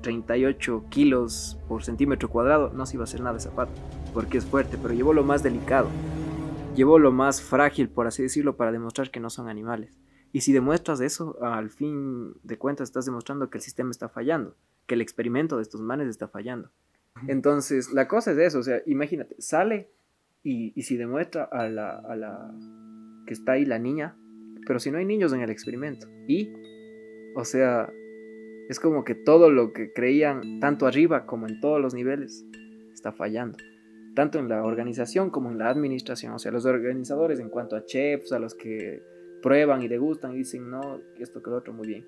38 kilos por centímetro cuadrado, no se iba a hacer nada esa pata, porque es fuerte, pero llevó lo más delicado, llevó lo más frágil, por así decirlo, para demostrar que no son animales. Y si demuestras eso, al fin de cuentas estás demostrando que el sistema está fallando, que el experimento de estos manes está fallando. Entonces, la cosa es eso, o sea, imagínate, sale y, y si demuestra a la, a la que está ahí la niña, pero si no hay niños en el experimento, y, o sea, es como que todo lo que creían, tanto arriba como en todos los niveles, está fallando. Tanto en la organización como en la administración. O sea, los organizadores en cuanto a chefs, a los que prueban y degustan y dicen, no, esto que lo otro, muy bien.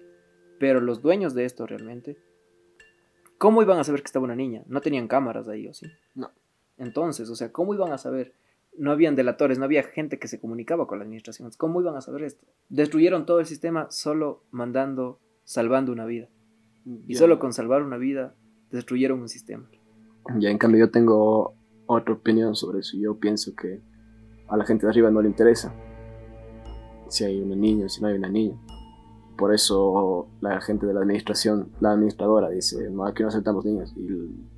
Pero los dueños de esto realmente, ¿cómo iban a saber que estaba una niña? No tenían cámaras ahí, ¿o sí? No. Entonces, o sea, ¿cómo iban a saber? No habían delatores, no había gente que se comunicaba con la administración. ¿Cómo iban a saber esto? Destruyeron todo el sistema solo mandando, salvando una vida. Y solo con salvar una vida, destruyeron un sistema. Ya, en cambio, yo tengo otra opinión sobre eso. Yo pienso que a la gente de arriba no le interesa si hay un niño, si no hay una niña. Por eso la gente de la administración, la administradora dice, no, aquí no aceptamos niños. Y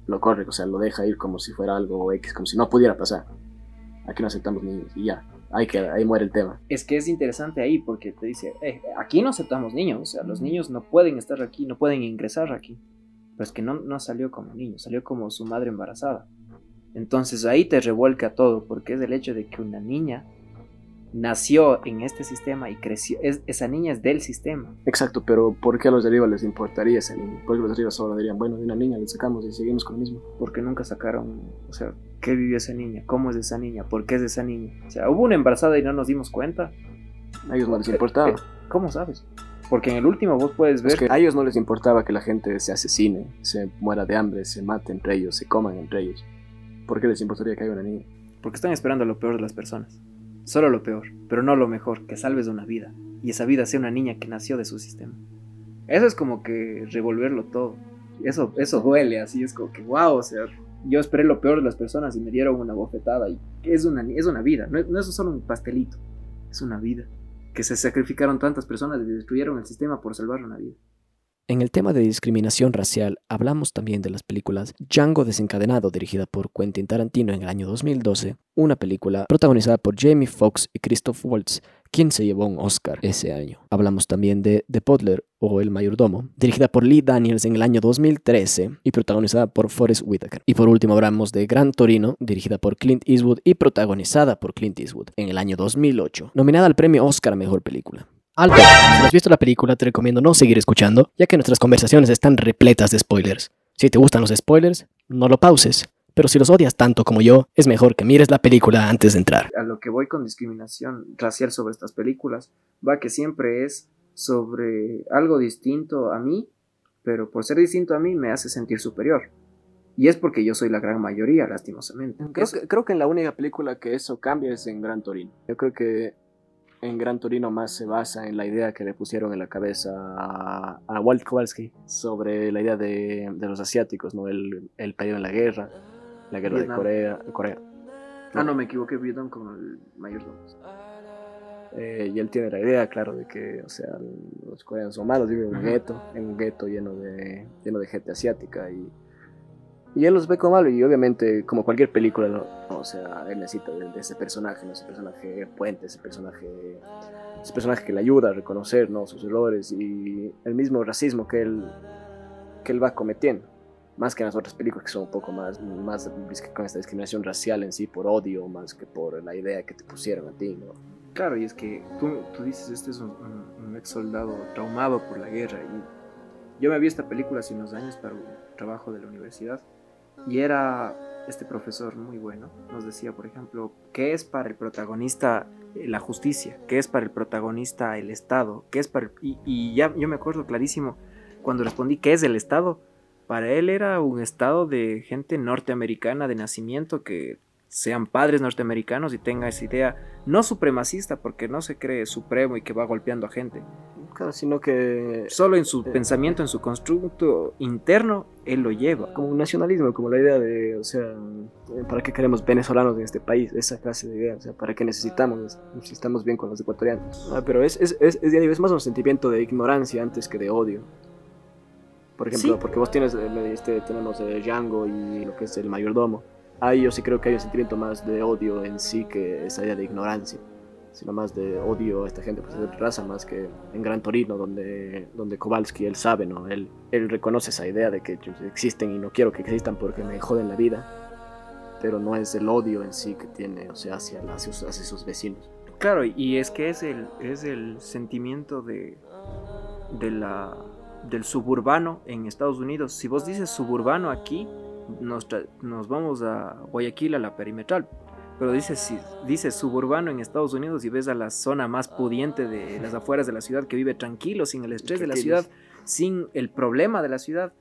lo corre, o sea, lo deja ir como si fuera algo X, como si no pudiera pasar. Aquí no aceptamos niños. Y ya, ahí queda, ahí muere el tema. Es que es interesante ahí porque te dice, "Eh, aquí no aceptamos niños, o sea, los niños no pueden estar aquí, no pueden ingresar aquí. Pero es que no, no salió como niño, salió como su madre embarazada. Entonces ahí te revuelca todo, porque es el hecho de que una niña nació en este sistema y creció, es- esa niña es del sistema. Exacto, pero ¿por qué a los de arriba les importaría ese niño? Porque los de arriba solo dirían, bueno, de una niña le sacamos y seguimos con lo mismo. porque nunca sacaron, o sea, qué vivió esa niña, cómo es de esa niña, por qué es de esa niña. O sea, hubo una embarazada y no nos dimos cuenta. A ellos no les importaba. ¿Cómo sabes? Porque en el último vos puedes ver Es que a ellos no les importaba que la gente se asesine, se muera de hambre, se mate entre ellos, se coman entre ellos. ¿Por qué les importaría que haya una niña? porque están esperando lo peor de las personas. Solo lo peor, pero no lo mejor, que salves una vida. Y esa vida sea una niña que nació de su sistema. Eso es como que revolverlo todo. Eso, eso duele, así es como que, wow, o sea, yo esperé lo peor de las personas y me dieron una bofetada. Y es una, es una vida, no no es solo un pastelito, es una vida. Que se sacrificaron tantas personas y destruyeron el sistema por salvar una vida. En el tema de discriminación racial, hablamos también de las películas Django desencadenado, dirigida por Quentin Tarantino en el año 2012, una película protagonizada por Jamie Foxx y Christoph Waltz, quien se llevó un Oscar ese año. Hablamos también de The Butler o El Mayordomo, dirigida por Lee Daniels en el año 2013 y protagonizada por Forrest Whitaker. Y por último hablamos de Gran Torino, dirigida por Clint Eastwood y protagonizada por Clint Eastwood en el año 2008, nominada al premio Oscar a Mejor Película. Alto, si no has visto la película te recomiendo no seguir escuchando, ya que nuestras conversaciones están repletas de spoilers. Si te gustan los spoilers, no lo pauses, pero si los odias tanto como yo, es mejor que mires la película antes de entrar. a lo que voy con discriminación racial sobre estas películas va que siempre es sobre algo distinto a mí, pero por ser distinto a mí me hace sentir superior. Y es porque yo soy la gran mayoría, lastimosamente. Creo que, creo que en la única película que eso cambia es en Gran Torino. Yo creo que en Gran Torino más se basa en la idea que le pusieron en la cabeza a, a Walt Kowalski sobre la idea de, de los asiáticos, ¿no? El, el periodo en la guerra, la guerra Vietnam. de Corea, Corea. Ah, no, me equivoqué, Vietnam con el mayordomo. Eh, y él tiene la idea, claro, de que, o sea, los coreanos son malos, viven en un gueto, en un gueto lleno de, lleno de gente asiática y, y él los ve como malo y obviamente, como cualquier película, ¿no? o sea, él necesita de, de ese personaje, ¿no? ese personaje puente, ese personaje, ese personaje que le ayuda a reconocer, ¿no? Sus errores y el mismo racismo que él, que él va cometiendo. Más que en las otras películas que son un poco más, más con esta discriminación racial en sí, por odio, más que por la idea que te pusieron a ti, ¿no? Claro, y es que tú, tú dices, este es un, un- un ex soldado traumado por la guerra. Y yo me vi esta película hace unos años para un trabajo de la universidad. Y era este profesor muy bueno. Nos decía, por ejemplo, ¿qué es para el protagonista eh, la justicia? ¿Qué es para el protagonista el Estado? ¿Qué es para y, y ya yo me acuerdo clarísimo cuando respondí, ¿qué es el Estado? Para él era un estado de gente norteamericana de nacimiento que sean padres norteamericanos y tenga esa idea no supremacista porque no se cree supremo y que va golpeando a gente. Claro, sino que Solo en su Eh. pensamiento, en su constructo interno, él lo lleva. como un nacionalismo, como la idea de, o sea, ¿para qué queremos venezolanos en este país? Esa clase de idea, o sea, ¿para qué necesitamos? Si estamos bien con los ecuatorianos. Ah, pero es, es, es, es, es más un sentimiento de ignorancia antes que de odio. Por ejemplo, Sí. porque vos tienes, eh, este, tenemos eh, Django y lo que es el mayordomo. Ahí yo sí creo que hay un sentimiento más de odio en sí que esa idea de ignorancia. Sino más de odio a esta gente por ser raza, más que en Gran Torino, donde, donde Kowalski, él sabe, ¿no? Él, él reconoce esa idea de que existen y no quiero que existan porque me joden la vida. Pero no es el odio en sí que tiene, o sea, hacia, hacia, sus- hacia sus vecinos. Claro, y es que es el, es el sentimiento de, de la, del suburbano en Estados Unidos. Si vos dices suburbano aquí, nos, nos vamos a Guayaquil, a la perimetral. Pero dices, si dices suburbano en Estados Unidos y ves a la zona más pudiente de las afueras de la ciudad que vive tranquilo, sin el estrés de la ciudad, sin el problema de la ciudad,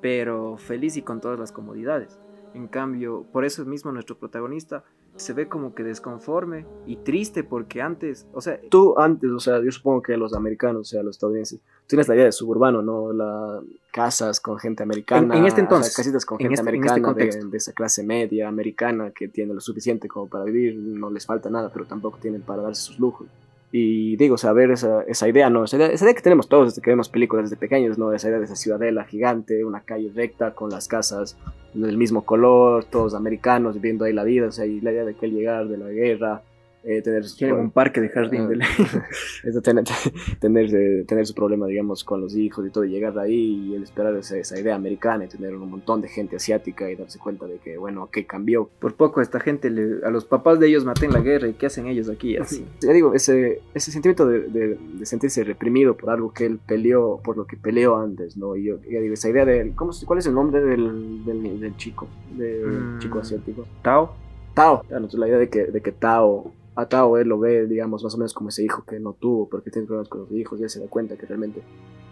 pero feliz y con todas las comodidades. En cambio, por eso mismo nuestro protagonista se ve como que desconforme y triste porque antes, o sea, Tú antes, o sea, yo supongo que los americanos, o sea, los estadounidenses, tienes la idea de suburbano, ¿no? Las casas con gente americana. En- en este o sea, entonces, casitas con en gente este- este americana de, de esa clase media americana que tiene lo suficiente como para vivir, no les falta nada, pero tampoco tienen para darse sus lujos. Y digo, o sea, ver esa, esa idea, ¿no? Esa idea, esa idea que tenemos todos desde que vemos películas desde pequeños, ¿no? Esa idea de esa ciudadela gigante, una calle recta con las casas del mismo color, todos americanos viviendo ahí la vida, o sea, y la idea de que él llegar de la guerra, eh, tener sus quieren un parque de jardín Ah, de la- es de tener, tener, eh, tener su problema, digamos, con los hijos y todo, y llegar de ahí y el esperar esa, esa idea americana y tener un montón de gente asiática y darse cuenta de que, bueno, que cambió. Por poco esta gente, le- a los papás de ellos maté en la guerra y qué hacen ellos aquí así. Ya digo, ese, ese sentimiento de, de- de sentirse reprimido por algo que él peleó, por lo que peleó antes, ¿no? Y yo, ya digo, esa idea de, ¿cómo, ¿cuál es el nombre del, del, del chico, del Mm. chico asiático? Tao, Tao, claro, entonces la idea de que, de que Tao, a Tao él lo ve, digamos, más o menos como ese hijo que no tuvo, porque tiene problemas con los hijos, y él se da cuenta que realmente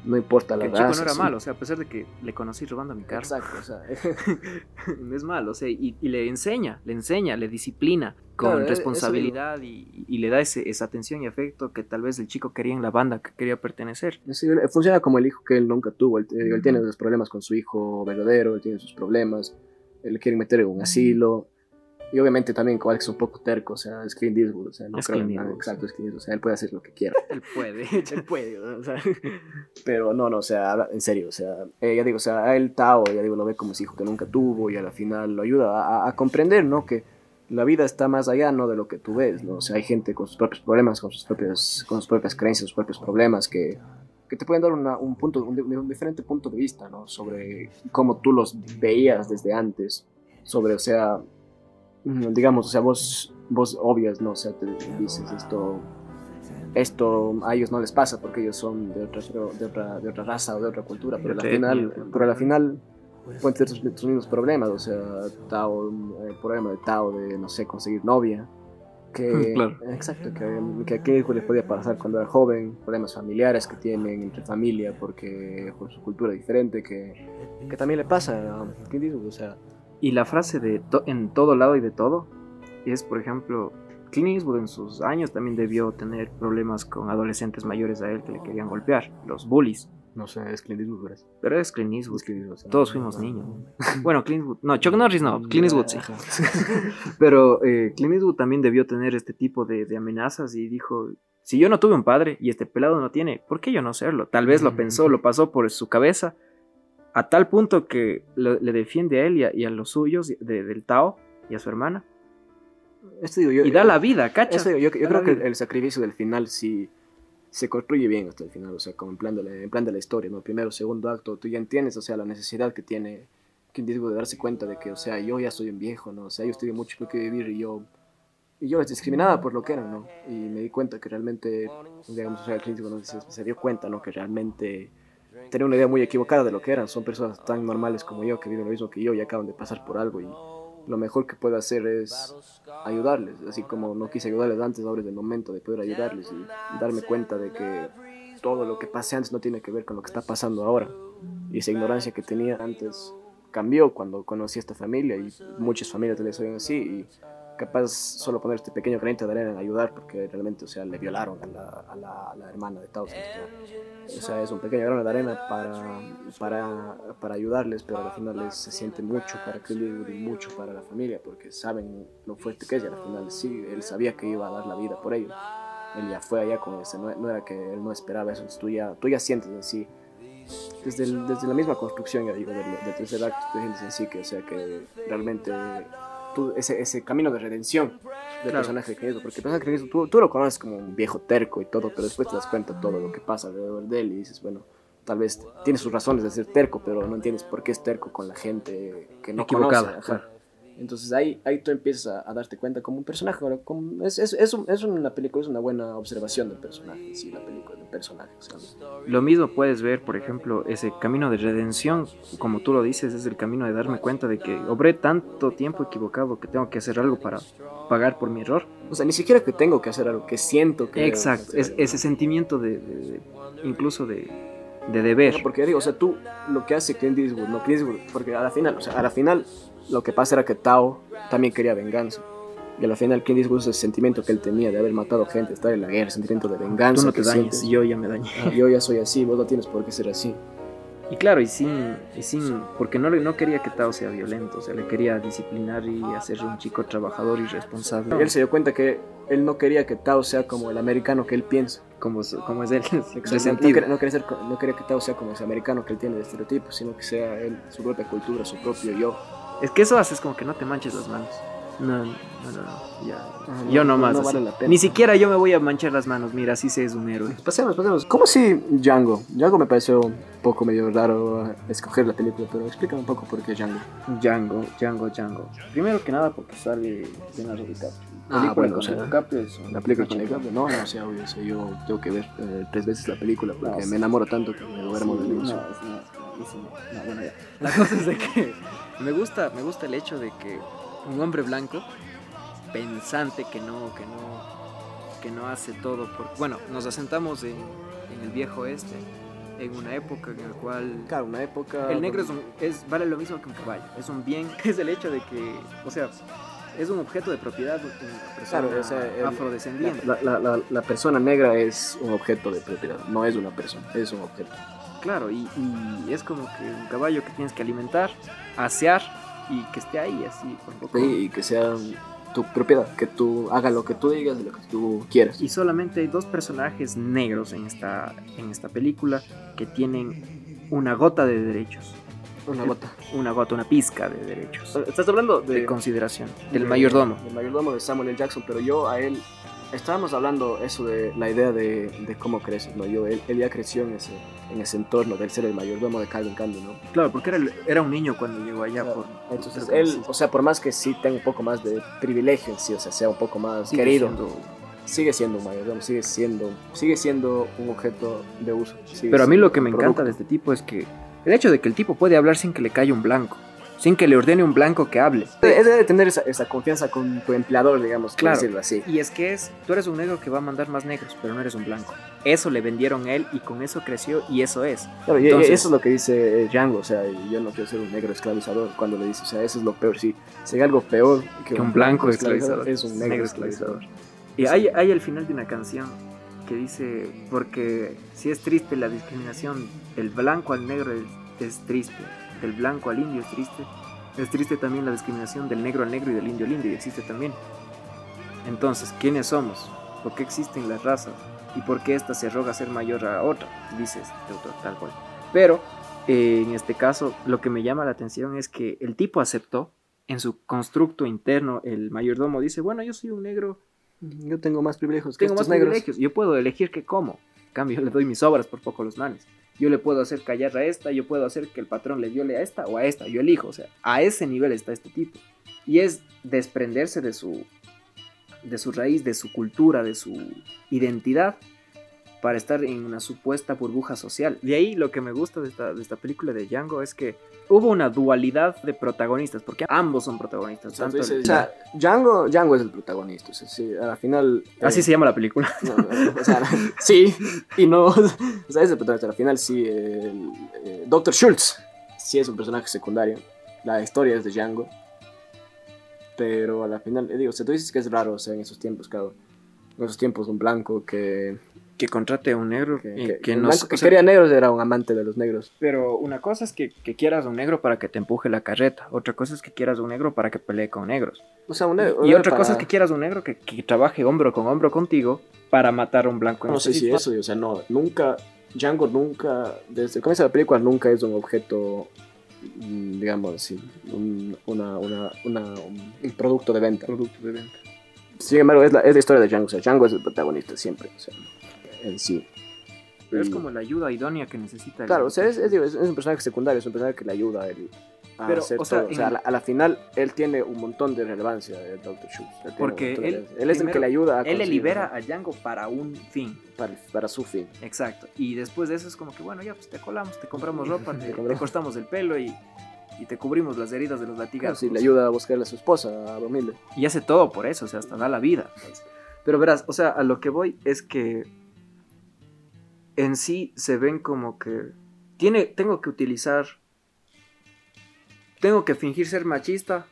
no importa que la el chico raza. no era sí. malo, o sea, a pesar de que le conocí robando mi carro. Exacto, o sea, no es malo, o sea, y, y le enseña, le enseña, le disciplina con Claro, responsabilidad y, y le da ese, esa atención y afecto que tal vez el chico quería en la banda que quería pertenecer. sí, funciona como el hijo que él nunca tuvo, él, él tiene los problemas con su hijo verdadero, él tiene sus problemas, él quiere meter en un asilo. Y obviamente también Kowalski es un poco terco, o sea, es Clint Eastwood, o sea, no Es creo nada, exacto, es Clint o sea, él puede hacer lo que quiera. Él puede. Él puede, ¿no? o sea, pero no, no, o sea, en serio, o sea, eh, ya digo, o sea, a él Tao, ya digo, lo ve como ese hijo que nunca tuvo y a la final lo ayuda a, comprender, ¿no? Que la vida está más allá, ¿no? De lo que tú ves, ¿no? O sea, hay gente con sus propios problemas, con sus propias, con sus propias creencias, sus propios problemas que, que te pueden dar una- un punto, un, un diferente punto de vista, ¿no? Sobre cómo tú los veías desde antes, sobre, o sea, digamos, o sea, vos, vos obvias, ¿no? O sea, te dices esto, esto a ellos no les pasa porque ellos son de otra, de otra, de otra raza o de otra cultura, pero al final, pero al final pueden tener sus, sus mismos problemas, o sea, Tao, el problema de Tao de, no sé, conseguir novia, que, Claro. exacto, que, que a qué hijo le podía pasar cuando era joven, problemas familiares que tienen entre familia porque por su cultura diferente, que, que también le pasa a Clint Eastwood, o sea, Y la frase de to- en todo lado y de todo es, por ejemplo, Clint Eastwood en sus años también debió tener problemas con adolescentes mayores a él que le querían golpear, los bullies. No sé, es Clint Eastwood, ¿verdad? Pero es Clint Eastwood. Es Clint Eastwood, sí. Todos fuimos niños. Bueno, Clint Eastwood. No, Chuck Norris no. Clint Eastwood sí. Pero eh, Clint Eastwood también debió tener este tipo de, de amenazas y dijo, si yo no tuve un padre y este pelado no tiene, ¿por qué yo no serlo? Tal vez lo pensó, lo pasó por su cabeza, a tal punto que le defiende a él y a, y a los suyos, de- del Tao y a su hermana. Esto digo yo. Y da la vida, digo, yo, creo que el sacrificio del final sí se construye bien hasta el final, o sea, como en plan de la, en plan de la historia, ¿no? Primero, segundo acto, tú ya entiendes, o sea, la necesidad que tiene Clint Eastwood de darse cuenta de que, o sea, yo ya soy un viejo, ¿no? O sea, yo estoy mucho lo que vivir y yo, y yo les discriminaba por lo que eran, ¿no? Y me di cuenta que realmente, digamos, o sea, Clint Eastwood ¿no? se, se dio cuenta, ¿no? Que realmente tenía una idea muy equivocada de lo que eran, son personas tan normales como yo, que viven lo mismo que yo y acaban de pasar por algo y lo mejor que puedo hacer es ayudarles, así como no quise ayudarles antes, ahora es el momento de poder ayudarles y darme cuenta de que todo lo que pasé antes no tiene que ver con lo que está pasando ahora. Y esa ignorancia que tenía antes cambió cuando conocí a esta familia y muchas familias les son así y capaz solo poner este pequeño granito de arena en ayudar porque realmente, o sea, le violaron a la, a la, a la hermana de Towson. O sea, es un pequeño grano de arena para, para, para ayudarles, pero al final es- se siente mucho para Eastwood y mucho para la familia porque saben lo fuerte que es y al final sí, él sabía que iba a dar la vida por ellos. Él ya fue allá con ese, no, no era que él no esperaba eso, tú ya, tú ya sientes en sí, desde, el- desde la misma construcción, ya digo, del, del tercer acto, en sí que, o sea, que realmente tú, ese, ese camino de redención del Claro. personaje de Eastwood, porque el personaje de Eastwood, tú, tú lo conoces como un viejo terco y todo, pero después te das cuenta todo lo que pasa alrededor de él y dices, bueno, tal vez tiene sus razones de ser terco, pero no entiendes por qué es terco con la gente que no Equivocada, conoce. claro. Entonces ahí, ahí tú empiezas a, a darte cuenta como un personaje. ahora, como- es, es, es, un- es una película, es una buena observación del personaje, sí, la película del personaje. o sea, Lo mismo puedes ver, por ejemplo, ese camino de redención, como tú lo dices, es el camino de darme cuenta de que obré tanto tiempo equivocado que tengo que hacer algo para pagar por mi error. o sea, ni siquiera que tengo que hacer algo, que siento que... Exacto, es, ese sentimiento de, de- de- incluso de, de deber. No, porque digo, o sea, tú lo que hace Clint Eastwood, no Clint Eastwood, porque a la final, o sea, a la final lo que pasa era que Tao también quería venganza. Y a la final Clint Eastwood ese sentimiento que él tenía de haber matado gente, estar en la guerra, sentimiento de venganza. Tú no te dañes, sientes. yo ya me dañé. Ah, yo ya soy así, vos no tienes por qué ser así. Y claro, y sin, y sin porque no, no quería que Tao sea violento, o sea, le quería disciplinar y hacerle un chico trabajador y responsable. Él se dio cuenta que él no quería que Tao sea como el americano que él piensa. como, como es él, No, no resentido. quería, no quería ser no quería que Tao sea como ese americano que él tiene de estereotipo, sino que sea él, su propia cultura, su propio yo. Es que eso haces como que no te manches las manos. No, no, no, no, ya. Ajá, yo no- nomás. no vale la pena. Ni siquiera yo me voy a manchar las manos. Mira, así se es un héroe. Pasemos, pasemos. ¿Cómo si Django? Django me pareció un poco medio raro escoger la película, pero explícame un poco por qué Django. Django, Django, Django. Primero que nada porque sale Leonardo DiCaprio. Ah, bueno, o sea, es La película con. DiCaprio, no, no, o sea, obvio, o sea, yo tengo que ver eh, tres veces la película porque No, me enamoro tanto que me duermo de Sí, es malísimo. No, bueno, ya. La cosa es de que me gusta, me gusta el hecho de que un hombre blanco, pensante, que no, que no, que no hace todo por. Bueno, nos asentamos en, en el viejo este, en una época en la cual Claro, una época. el negro es, un- es vale lo mismo que un caballo. Es un bien. Es el hecho de que, o sea, es un objeto de propiedad de una persona Claro, o sea, el- afrodescendiente. La, la, la, la persona negra es un objeto de propiedad, no es una persona, es un objeto. Claro, y, y es como que un caballo que tienes que alimentar, asear y que esté ahí así por poco. Sí, y que sea tu propiedad, que tú hagas lo que tú digas y lo que tú quieras. Y solamente hay dos personajes negros en esta, en esta película que tienen una gota de derechos. Una gota. Una gota, una pizca de derechos. Estás hablando De de, consideración. Del de- mayordomo. Del mayordomo de Samuel L. Jackson, pero yo a él. Estábamos hablando eso de la idea de, de cómo creces, ¿no? Yo, él, él ya creció en ese, en ese entorno del ser el mayordomo de Calvin Candy, ¿no? Claro, porque era, era un niño cuando llegó allá. Claro. Por, Entonces por- él, o sea, por más que sí tenga un poco más de privilegio en sí, o sea, sea un poco más sigue querido, siendo- sigue siendo un mayordomo, sigue siendo, sigue siendo un objeto de uso. Pero a mí lo que me encanta de este tipo es que el hecho de que el tipo puede hablar sin que le caiga un blanco, sin que le ordene un blanco que hable. Es de tener esa, esa confianza con tu empleador, digamos, Claro. decirlo así. Y es que es, tú eres un negro que va a mandar más negros, pero no eres un blanco. Eso le vendieron a él y con eso creció y eso es. Claro, y- y Entonces- eso es lo que dice eh, Django, o sea, yo no quiero ser un negro esclavizador cuando le dice, o sea, eso es lo peor, sí. Si hay algo peor que, Que un blanco esclavizador. es un negro, Negro esclavizador. Y hay, hay al final de una canción que dice, porque si es triste la discriminación del blanco al negro es, es triste, del blanco al indio es triste, es triste también la discriminación del negro al negro y del indio al indio y existe también. Entonces, ¿quiénes somos? ¿Por qué existen las razas? ¿Y por qué esta se roga ser mayor a otra? Dice este autor, tal cual. Pero, eh, en este caso, lo que me llama la atención es que el tipo aceptó, en su constructo interno, el mayordomo dice, bueno, yo soy un negro, Yo tengo más privilegios que tengo más estos negros. privilegios, yo puedo elegir qué como. Cambio, le doy mis obras por poco a los manes. Yo le puedo hacer callar a esta, yo puedo hacer que el patrón le viole a esta o a esta, yo elijo, o sea, a ese nivel está este tipo. Y es desprenderse de su de su raíz, de su cultura, de su identidad para estar en una supuesta burbuja social. De ahí lo que me gusta de esta, de esta película de Django es que hubo una dualidad de protagonistas, porque ambos son protagonistas. O sea, el- o Django, Django es el protagonista. O sea, sí, final. eh, Así se llama la película. no, no, o sea, sí y no. O sea, es el protagonista. Al final, sí. El, eh, Dr. Schultz sí es un personaje secundario. La historia es de Django. Pero a la final, eh, digo, o sea, tú dices que es raro, o sea, en esos tiempos, claro. En esos tiempos, un blanco que. Que contrate a un negro que, y que- que no blanco que o sea, quería negros era un amante de los negros. Pero una cosa es que, que quieras un negro para que te empuje la carreta. Otra cosa es que quieras un negro para que pelee con negros. O sea, un negro. Y era otra cosa para- es que quieras un negro que, que trabaje hombro con hombro contigo para matar a un blanco. en No sé si eso, o sea, no, nunca, Django nunca, desde el comienzo de la película nunca es un objeto, mm, digamos así, un, una, una, una- un un producto de venta. Producto de venta. Sin embargo, es la, es la historia de Django, o sea, Django es el protagonista siempre, o sea, en sí. Pero es como la ayuda idónea que necesita. el- Claro, o sea, es, un personaje secundario, es un personaje que le ayuda a él a Pero, hacer o sea, todo. O sea, a, la, a la final, él tiene un montón de relevancia, el Dr. Schultz. Porque de él, es el que le ayuda a Él le libera a Django para un fin. para, para su fin. Exacto. Y después de eso es como que, bueno, ya pues te colamos, te compramos ropa, te, cortamos el pelo y, y te cubrimos las heridas de los Claro, latigazos. sí, le ayuda a buscarle a su esposa, a Bromilde. Y hace todo por eso, o sea, hasta da la vida. Pero verás, o sea, a lo que voy es que en sí se ven como que tiene, tengo que utilizar, tengo que fingir ser machista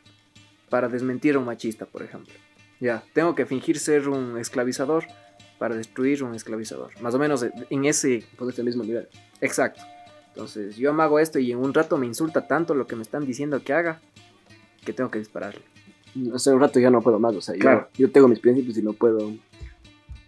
para desmentir a un machista, por ejemplo. Ya, tengo que fingir ser un esclavizador para destruir un esclavizador. Más o menos en ese Ponerte al mismo nivel. Exacto. Entonces, yo me hago esto y en un rato me insulta tanto lo que me están diciendo que haga que tengo que dispararle. Hace un rato ya no puedo más, o sea, yo, tengo mis principios y no puedo.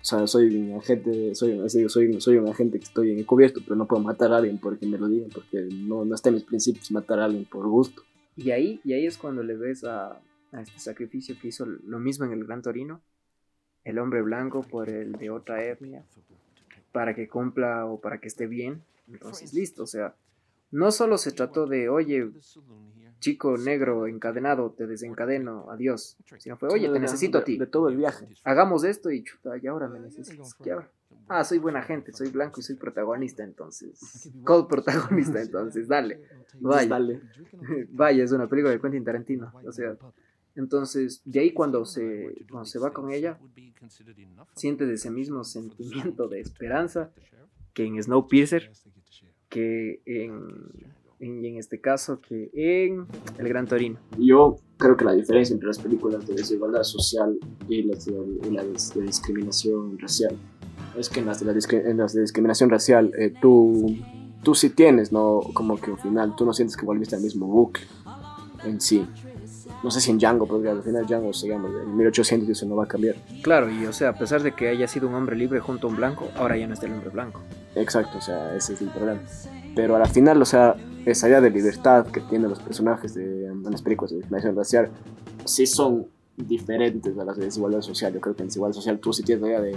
O sea, soy un agente, soy, soy, soy, soy un agente que estoy encubierto, pero no puedo matar a alguien porque me lo digan, porque no, no está en mis principios matar a alguien por gusto. Y ahí, y ahí es cuando le ves a, a este sacrificio que hizo lo mismo en el Gran Torino, el hombre blanco por el de otra etnia, para que cumpla o para que esté bien. Entonces, listo, o sea, no solo se trató de, oye, chico negro encadenado, te desencadeno, adiós, sino fue, oye, te necesito a ti. De todo el viaje. Hagamos esto y chuta, y ahora me necesitas. ¿Qué ahora? Ah, soy buena gente, soy blanco y soy protagonista, entonces. Co-protagonista, entonces, dale. Vaya. Dale. Vaya, es una película de Quentin Tarantino. O sea, entonces, de ahí cuando se, cuando se va con ella, siente de ese mismo sentimiento de esperanza que en Snowpiercer, que en, en, y en este caso, que en El Gran Torino. Yo creo que la diferencia entre las películas de desigualdad social y las de, y las de discriminación racial es que en las de, la en las de discriminación racial eh, tú, tú sí tienes, ¿no? Como que al final tú no sientes que volviste al mismo bucle en sí. No sé si en Django, porque al final Django, digamos, en 1800 y eso no va a cambiar. Claro, y o sea, a pesar de que haya sido un hombre libre junto a un blanco, ahora ya no está el hombre blanco. Exacto, o sea, ese es el problema. Pero a la final, o sea, esa idea de libertad que tienen los personajes de, las películas de discriminación racial, sí son diferentes a las de desigualdad social. Yo creo que en desigualdad social tú sí tienes la idea de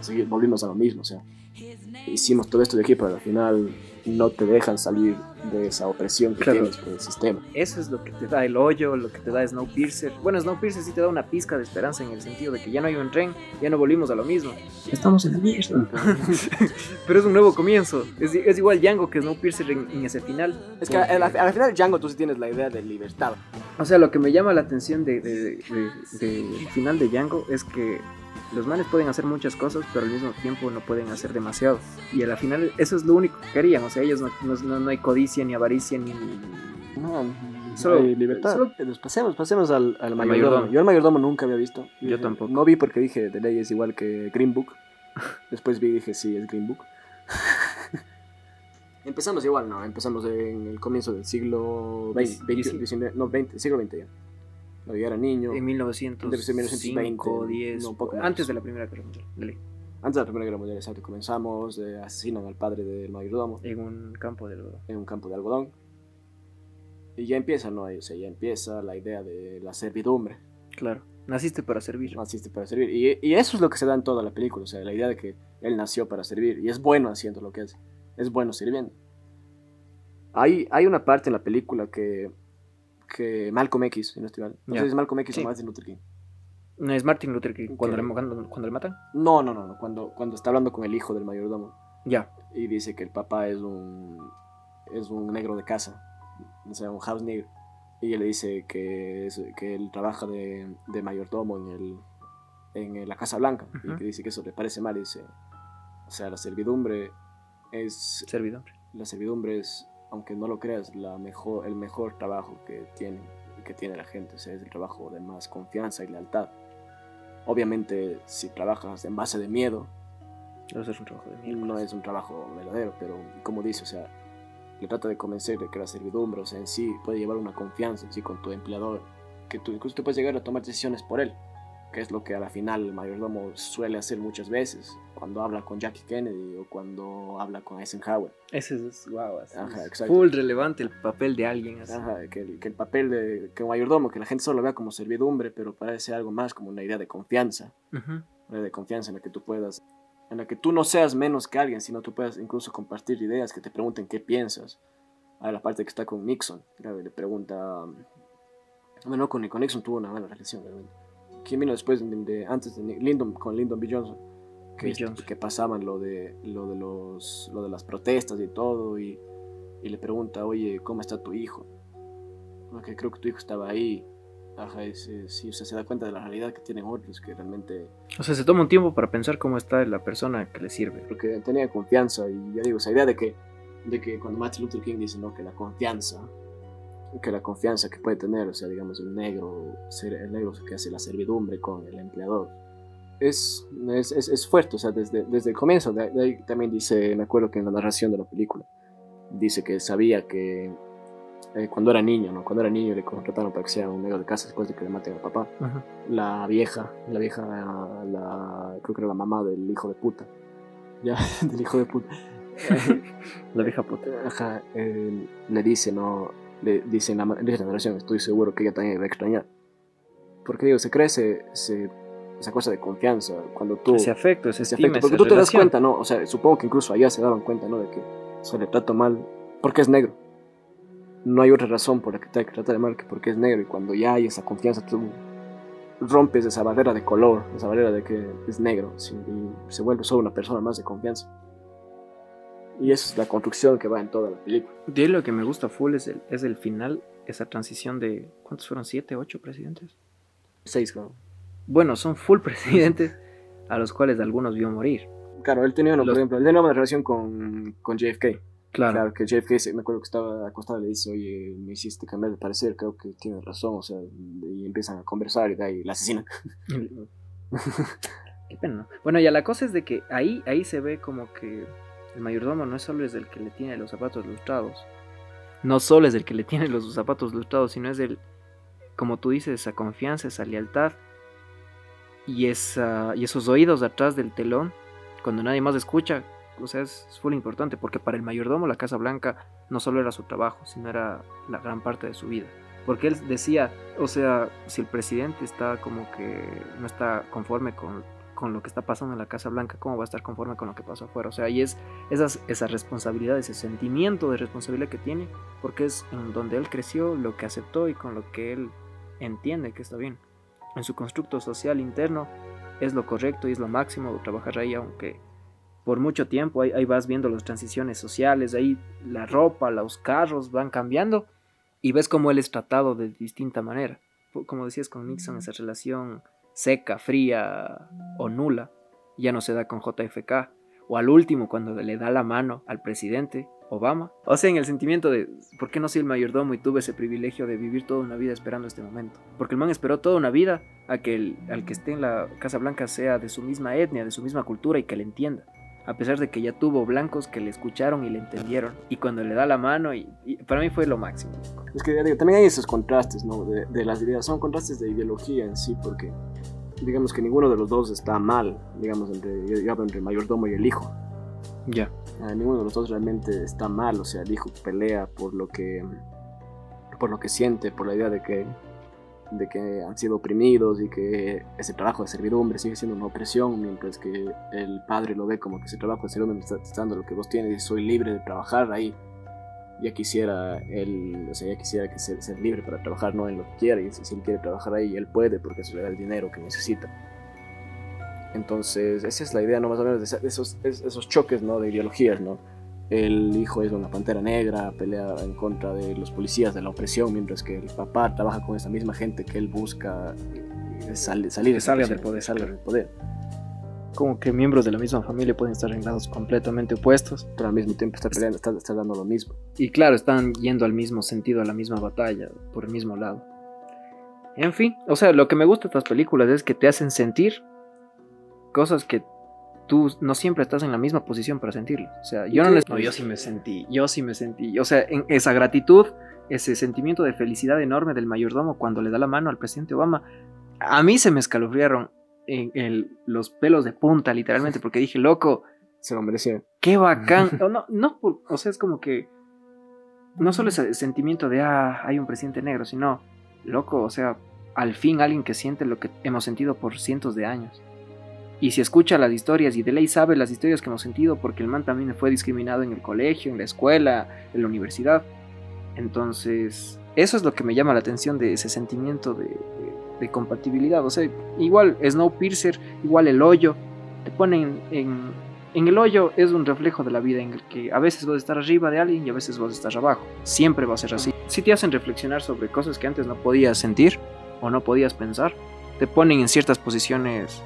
seguir, volvimos a lo mismo, o sea, hicimos todo esto de aquí, pero al final no te dejan salir de esa opresión que Claro. tienes por el sistema. Eso es lo que te da el hoyo, lo que te da Snowpiercer. Bueno, Snowpiercer sí te da una pizca de esperanza en el sentido de que ya no hay un tren, ya no volvimos a lo mismo. Estamos en la mierda. Pero es un nuevo comienzo. Es, es igual Django que Snowpiercer en, en ese final. Es que a la, a la final Django tú sí tienes la idea de libertad. O sea, lo que me llama la atención del de, de, de- del final de Django es que los manes pueden hacer muchas cosas, pero al mismo tiempo no pueden hacer demasiado. Y a la final eso es lo único que querían. O sea, ellos no, no, no- hay codicia, ni avaricia, ni... No, Solo- hay libertad. solo- pasemos, pasemos al, al mayordomo. mayordomo. Yo al mayordomo nunca había visto. Yo tampoco. No vi porque dije de ley es igual que Green Book. Después vi y dije, sí, es Green Book. Empezamos igual, ¿no? Empezamos en el comienzo del siglo XX, Dieci- 19, no, 20, siglo XX ya. No, yo era niño. En 1905, Debe ser 1920, 10, no, un poco antes de la Primera Guerra Mundial. dale, Antes de la Primera Guerra Mundial, exacto, comenzamos, eh, asesinan al padre del mayordomo En un campo de algodón. en un campo de algodón. Y ya empieza, ¿no? O sea, ya empieza la idea de la servidumbre. Claro. Naciste para servir. Naciste para servir. Y, y eso es lo que se da en toda la película, o sea, la idea de que él nació para servir y es bueno haciendo lo que hace. Es bueno sirviendo. Hay, hay una parte en la película que, que Malcolm X, si no estoy mal. No Ya. sé si es Malcolm X Sí. o Martin Luther King. No es Martin Luther King cuando, le, cuando, cuando le matan. No, no, no, no. Cuando, cuando está hablando con el hijo del mayordomo Ya. y dice que el papá es un, es un negro de casa, o sea, un house nigger. Y él le dice que, es- que él trabaja de, de mayordomo en, el, en la Casa Blanca y que dice que eso le parece mal. Y dice, o sea, la servidumbre es, Servidor. la servidumbre es, aunque no lo creas, la mejor, el mejor trabajo que tiene, que tiene la gente. O sea, es el trabajo de más confianza y lealtad. Obviamente, si trabajas en base de miedo, Eso es un trabajo de mierda. no es un trabajo verdadero, pero como dice, o sea, le trata de convencer de que la servidumbre, o sea, en sí puede llevar una confianza en sí con tu empleador, que tú incluso tú puedes llegar a tomar decisiones por él, que es lo que a la final el mayordomo suele hacer muchas veces, cuando habla con Jackie Kennedy o cuando habla con Eisenhower. Ese es, wow, así Ajá, es full relevante el papel de alguien así. Ajá, que, el, que el papel de que un mayordomo, que la gente solo lo vea como servidumbre, pero parece algo más como una idea de confianza. Ujú. una idea de confianza en la que tú puedas, en la que tú no seas menos que alguien, sino tú puedas incluso compartir ideas, que te pregunten qué piensas. A la parte que está con Nixon, le pregunta, bueno, no con, Nixon tuvo una buena relación realmente. ¿Quién vino después, de, de- antes de Lyndon, con Lyndon B. Johnson? Que, B. Johnson. que pasaban lo de, lo, de los, lo de las protestas y todo, y, y le pregunta, oye, ¿cómo está tu hijo? Porque creo que tu hijo estaba ahí. Ajá, y sí, sí, o sea, se da cuenta de la realidad que tienen otros, que realmente O sea, se toma un tiempo para pensar cómo está la persona que le sirve. porque tenía confianza y ya digo, esa idea de que, de que cuando Martin Luther King dice ¿no? que la confianza, que la confianza que puede tener, o sea, digamos, el negro, ser el negro que hace la servidumbre con el empleador, es, es, es, es fuerte, o sea, desde, desde el comienzo, de, ahí también dice, me acuerdo que en la narración de la película, dice que sabía que eh, cuando era niño, ¿no? Cuando era niño le contrataron para que sea un negro de casa después de que le maten al papá Ajá. la vieja, la vieja, la, creo que era la mamá del hijo de puta. Ya, del hijo de puta. La vieja puta. Ajá, eh, le dice, no, le dice en la, dice en la narración, estoy seguro que ella también va a extrañar. Porque digo, se crece esa cosa de confianza cuando tú... Ese afecto, ese ese afecto, porque tú te das relación. cuenta, ¿no? O sea, supongo que incluso allá se daban cuenta, ¿no? De que se le trata mal porque es negro. No hay otra razón por la que te tratar de mal que porque es negro. Y cuando ya hay esa confianza, tú rompes esa barrera de color, esa barrera de que es negro, sí, y se vuelve solo una persona más de confianza. Y esa es la construcción que va en toda la película. De lo que me gusta full es el, es el final, esa transición de. ¿Cuántos fueron? ¿Siete, ocho presidentes? Seis, claro. Bueno, son full presidentes a los cuales algunos vio morir. Claro, él tenía, una, por Los- ejemplo, él tenía una relación con, con JFK. Claro. Claro, que JFK, se- me acuerdo que estaba acostado y le dice, oye, me hiciste cambiar de parecer, creo que tienes razón, o sea, y empiezan a conversar y de ahí la asesinan. Qué pena, ¿no? Bueno, ya la cosa es de que ahí, ahí se ve como que el mayordomo no es solo es el que le tiene los zapatos lustrados. No solo es el que le tiene los zapatos lustrados, sino es el, como tú dices, esa confianza, esa lealtad y, esa, y esos oídos atrás del telón, cuando nadie más escucha. O sea, es, es full importante porque para el mayordomo la Casa Blanca no solo era su trabajo, sino era la gran parte de su vida. Porque él decía, o sea, si el presidente está como que no está conforme con, con lo que está pasando en la Casa Blanca, ¿cómo va a estar conforme con lo que pasa afuera? O sea, y es esas, esa responsabilidad, ese sentimiento de responsabilidad que tiene, porque es en donde él creció, lo que aceptó y con lo que él entiende que está bien. En su constructo social interno es lo correcto y es lo máximo trabajar ahí, aunque por mucho tiempo ahí, ahí vas viendo las transiciones sociales, ahí la ropa, los carros van cambiando y ves cómo él es tratado de distinta manera. Como decías con Nixon, esa relación seca, fría o nula, ya no se da con JFK. o al último cuando le da la mano al presidente Obama. O sea, en el sentimiento de, ¿por qué no soy el mayordomo y tuve ese privilegio de vivir toda una vida esperando este momento? Porque el man esperó toda una vida a que el, al que esté en la Casa Blanca sea de su misma etnia, de su misma cultura y que le entienda. A pesar de que ya tuvo blancos que le escucharon y le entendieron. Y cuando le da la mano, y, para mí fue lo máximo. Es que digo, también hay esos contrastes, ¿no? De, de las ideas. Son contrastes de ideología en sí, porque digamos que ninguno de los dos está mal, digamos, entre, yo hablo entre el mayordomo y el hijo. Ya. Ah, ninguno de los dos realmente está mal, o sea, el hijo pelea por lo que por lo que siente, por la idea de que de que han sido oprimidos y que ese trabajo de servidumbre sigue siendo una opresión, mientras que el padre lo ve como que ese trabajo de servidumbre me está dando lo que vos tienes y soy libre de trabajar ahí. Ya quisiera él, o sea, ya quisiera que ser, ser libre para trabajar no en lo que quiera y si, si él quiere trabajar ahí, él puede porque eso le da el dinero que necesita. Entonces, esa es la idea, ¿no? Más o menos de esos, esos choques, ¿no? De ideologías, ¿no? El hijo es una pantera negra, pelea en contra de los policías, de la opresión, mientras que el papá trabaja con esa misma gente que él busca salir, salir salga del poder. Salga del poder. Como que miembros de la misma familia pueden estar en lados completamente opuestos. Pero al mismo tiempo está peleando, está, está dando lo mismo. Y claro, están yendo al mismo sentido, a la misma batalla, por el mismo lado. En fin, o sea, lo que me gusta de estas películas es que te hacen sentir cosas que tú no siempre estás en la misma posición para sentirlo. O sea, yo no les... No, yo sí me sentí, yo sí me sentí. O sea, en esa gratitud, ese sentimiento de felicidad enorme del mayordomo cuando le da la mano al presidente Obama, a mí se me escalofriaron en, los pelos de punta, literalmente, porque dije, loco, se lo merecía. Qué bacán. no, no, o sea, es como que no solo ese sentimiento de, ah, hay un presidente negro, sino, loco, o sea, al fin alguien que siente lo que hemos sentido por cientos de años. Y si escucha las historias y de ley sabe las historias que hemos sentido porque el man también fue discriminado en el colegio, en la escuela, en la universidad. Entonces, eso es lo que me llama la atención de ese sentimiento de, compatibilidad. O sea, igual Snowpiercer, igual el hoyo, te ponen en, en el hoyo es un reflejo de la vida en el que a veces vas a estar arriba de alguien y a veces vas a estar abajo. Siempre va a ser así. Si te hacen reflexionar sobre cosas que antes no podías sentir o no podías pensar, te ponen en ciertas posiciones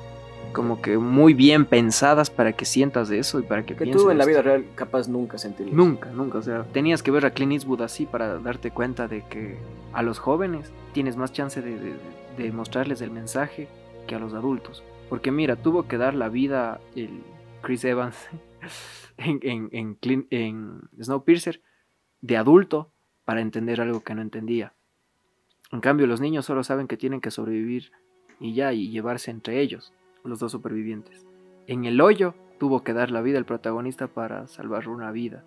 como que muy bien pensadas para que sientas eso y para que, que tú en la vida real capaz nunca sentirías. Nunca, nunca. O sea, tenías que ver a Clint Eastwood así para darte cuenta de que a los jóvenes tienes más chance de, mostrarles el mensaje que a los adultos. Porque mira, tuvo que dar la vida el Chris Evans en, en, en, en Snowpiercer de adulto para entender algo que no entendía. En cambio, los niños solo saben que tienen que sobrevivir y ya, y llevarse entre ellos los dos supervivientes. En el hoyo tuvo que dar la vida el protagonista para salvar una vida,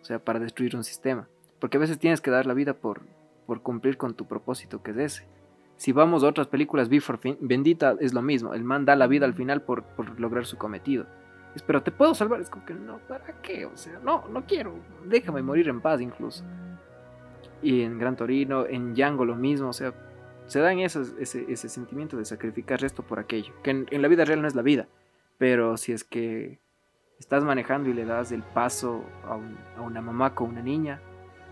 o sea, para destruir un sistema. Porque a veces tienes que dar la vida por, por cumplir con tu propósito, que es ese. Si vamos a otras películas, Before Bendita es lo mismo, el man da la vida al final por, por lograr su cometido. Es, pero te puedo salvar, es como que no, ¿para qué? O sea, no, no quiero, déjame morir en paz incluso. Y en Gran Torino, en Django lo mismo, o sea, se dan ese, ese, sentimiento de sacrificar esto por aquello, que en, la vida real no es la vida, pero si es que estás manejando y le das el paso a, una mamá con una niña,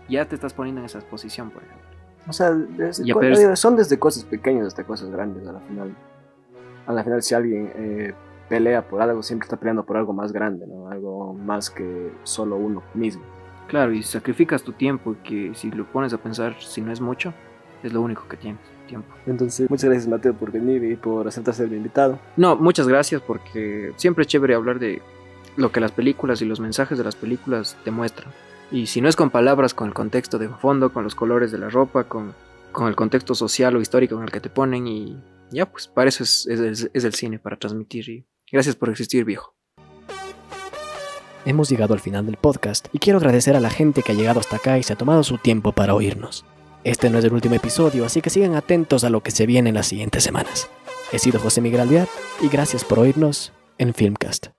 ya te estás poniendo en esa posición, por ejemplo. O sea, son desde cosas pequeñas hasta cosas grandes a la final. A la final si alguien eh, pelea por algo, siempre está peleando por algo más grande, ¿no? Algo más que solo uno mismo. Claro, y sacrificas tu tiempo, que si lo pones a pensar, si no es mucho, es lo único que tienes. Entonces, muchas gracias Mateo por venir y por aceptar ser mi invitado. No, muchas gracias porque siempre es chévere hablar de lo que las películas y los mensajes de las películas te muestran. Y si no es con palabras, con el contexto de fondo, con los colores de la ropa, con, con el contexto social o histórico en el que te ponen y ya, pues para eso es, es, es el cine, para transmitir. Y gracias por existir, viejo. Hemos llegado al final del podcast y quiero agradecer a la gente que ha llegado hasta acá y se ha tomado su tiempo para oírnos. Este no es el último episodio, así que sigan atentos a lo que se viene en las siguientes semanas. He sido José Miguel Alvear y gracias por oírnos en Filmcast.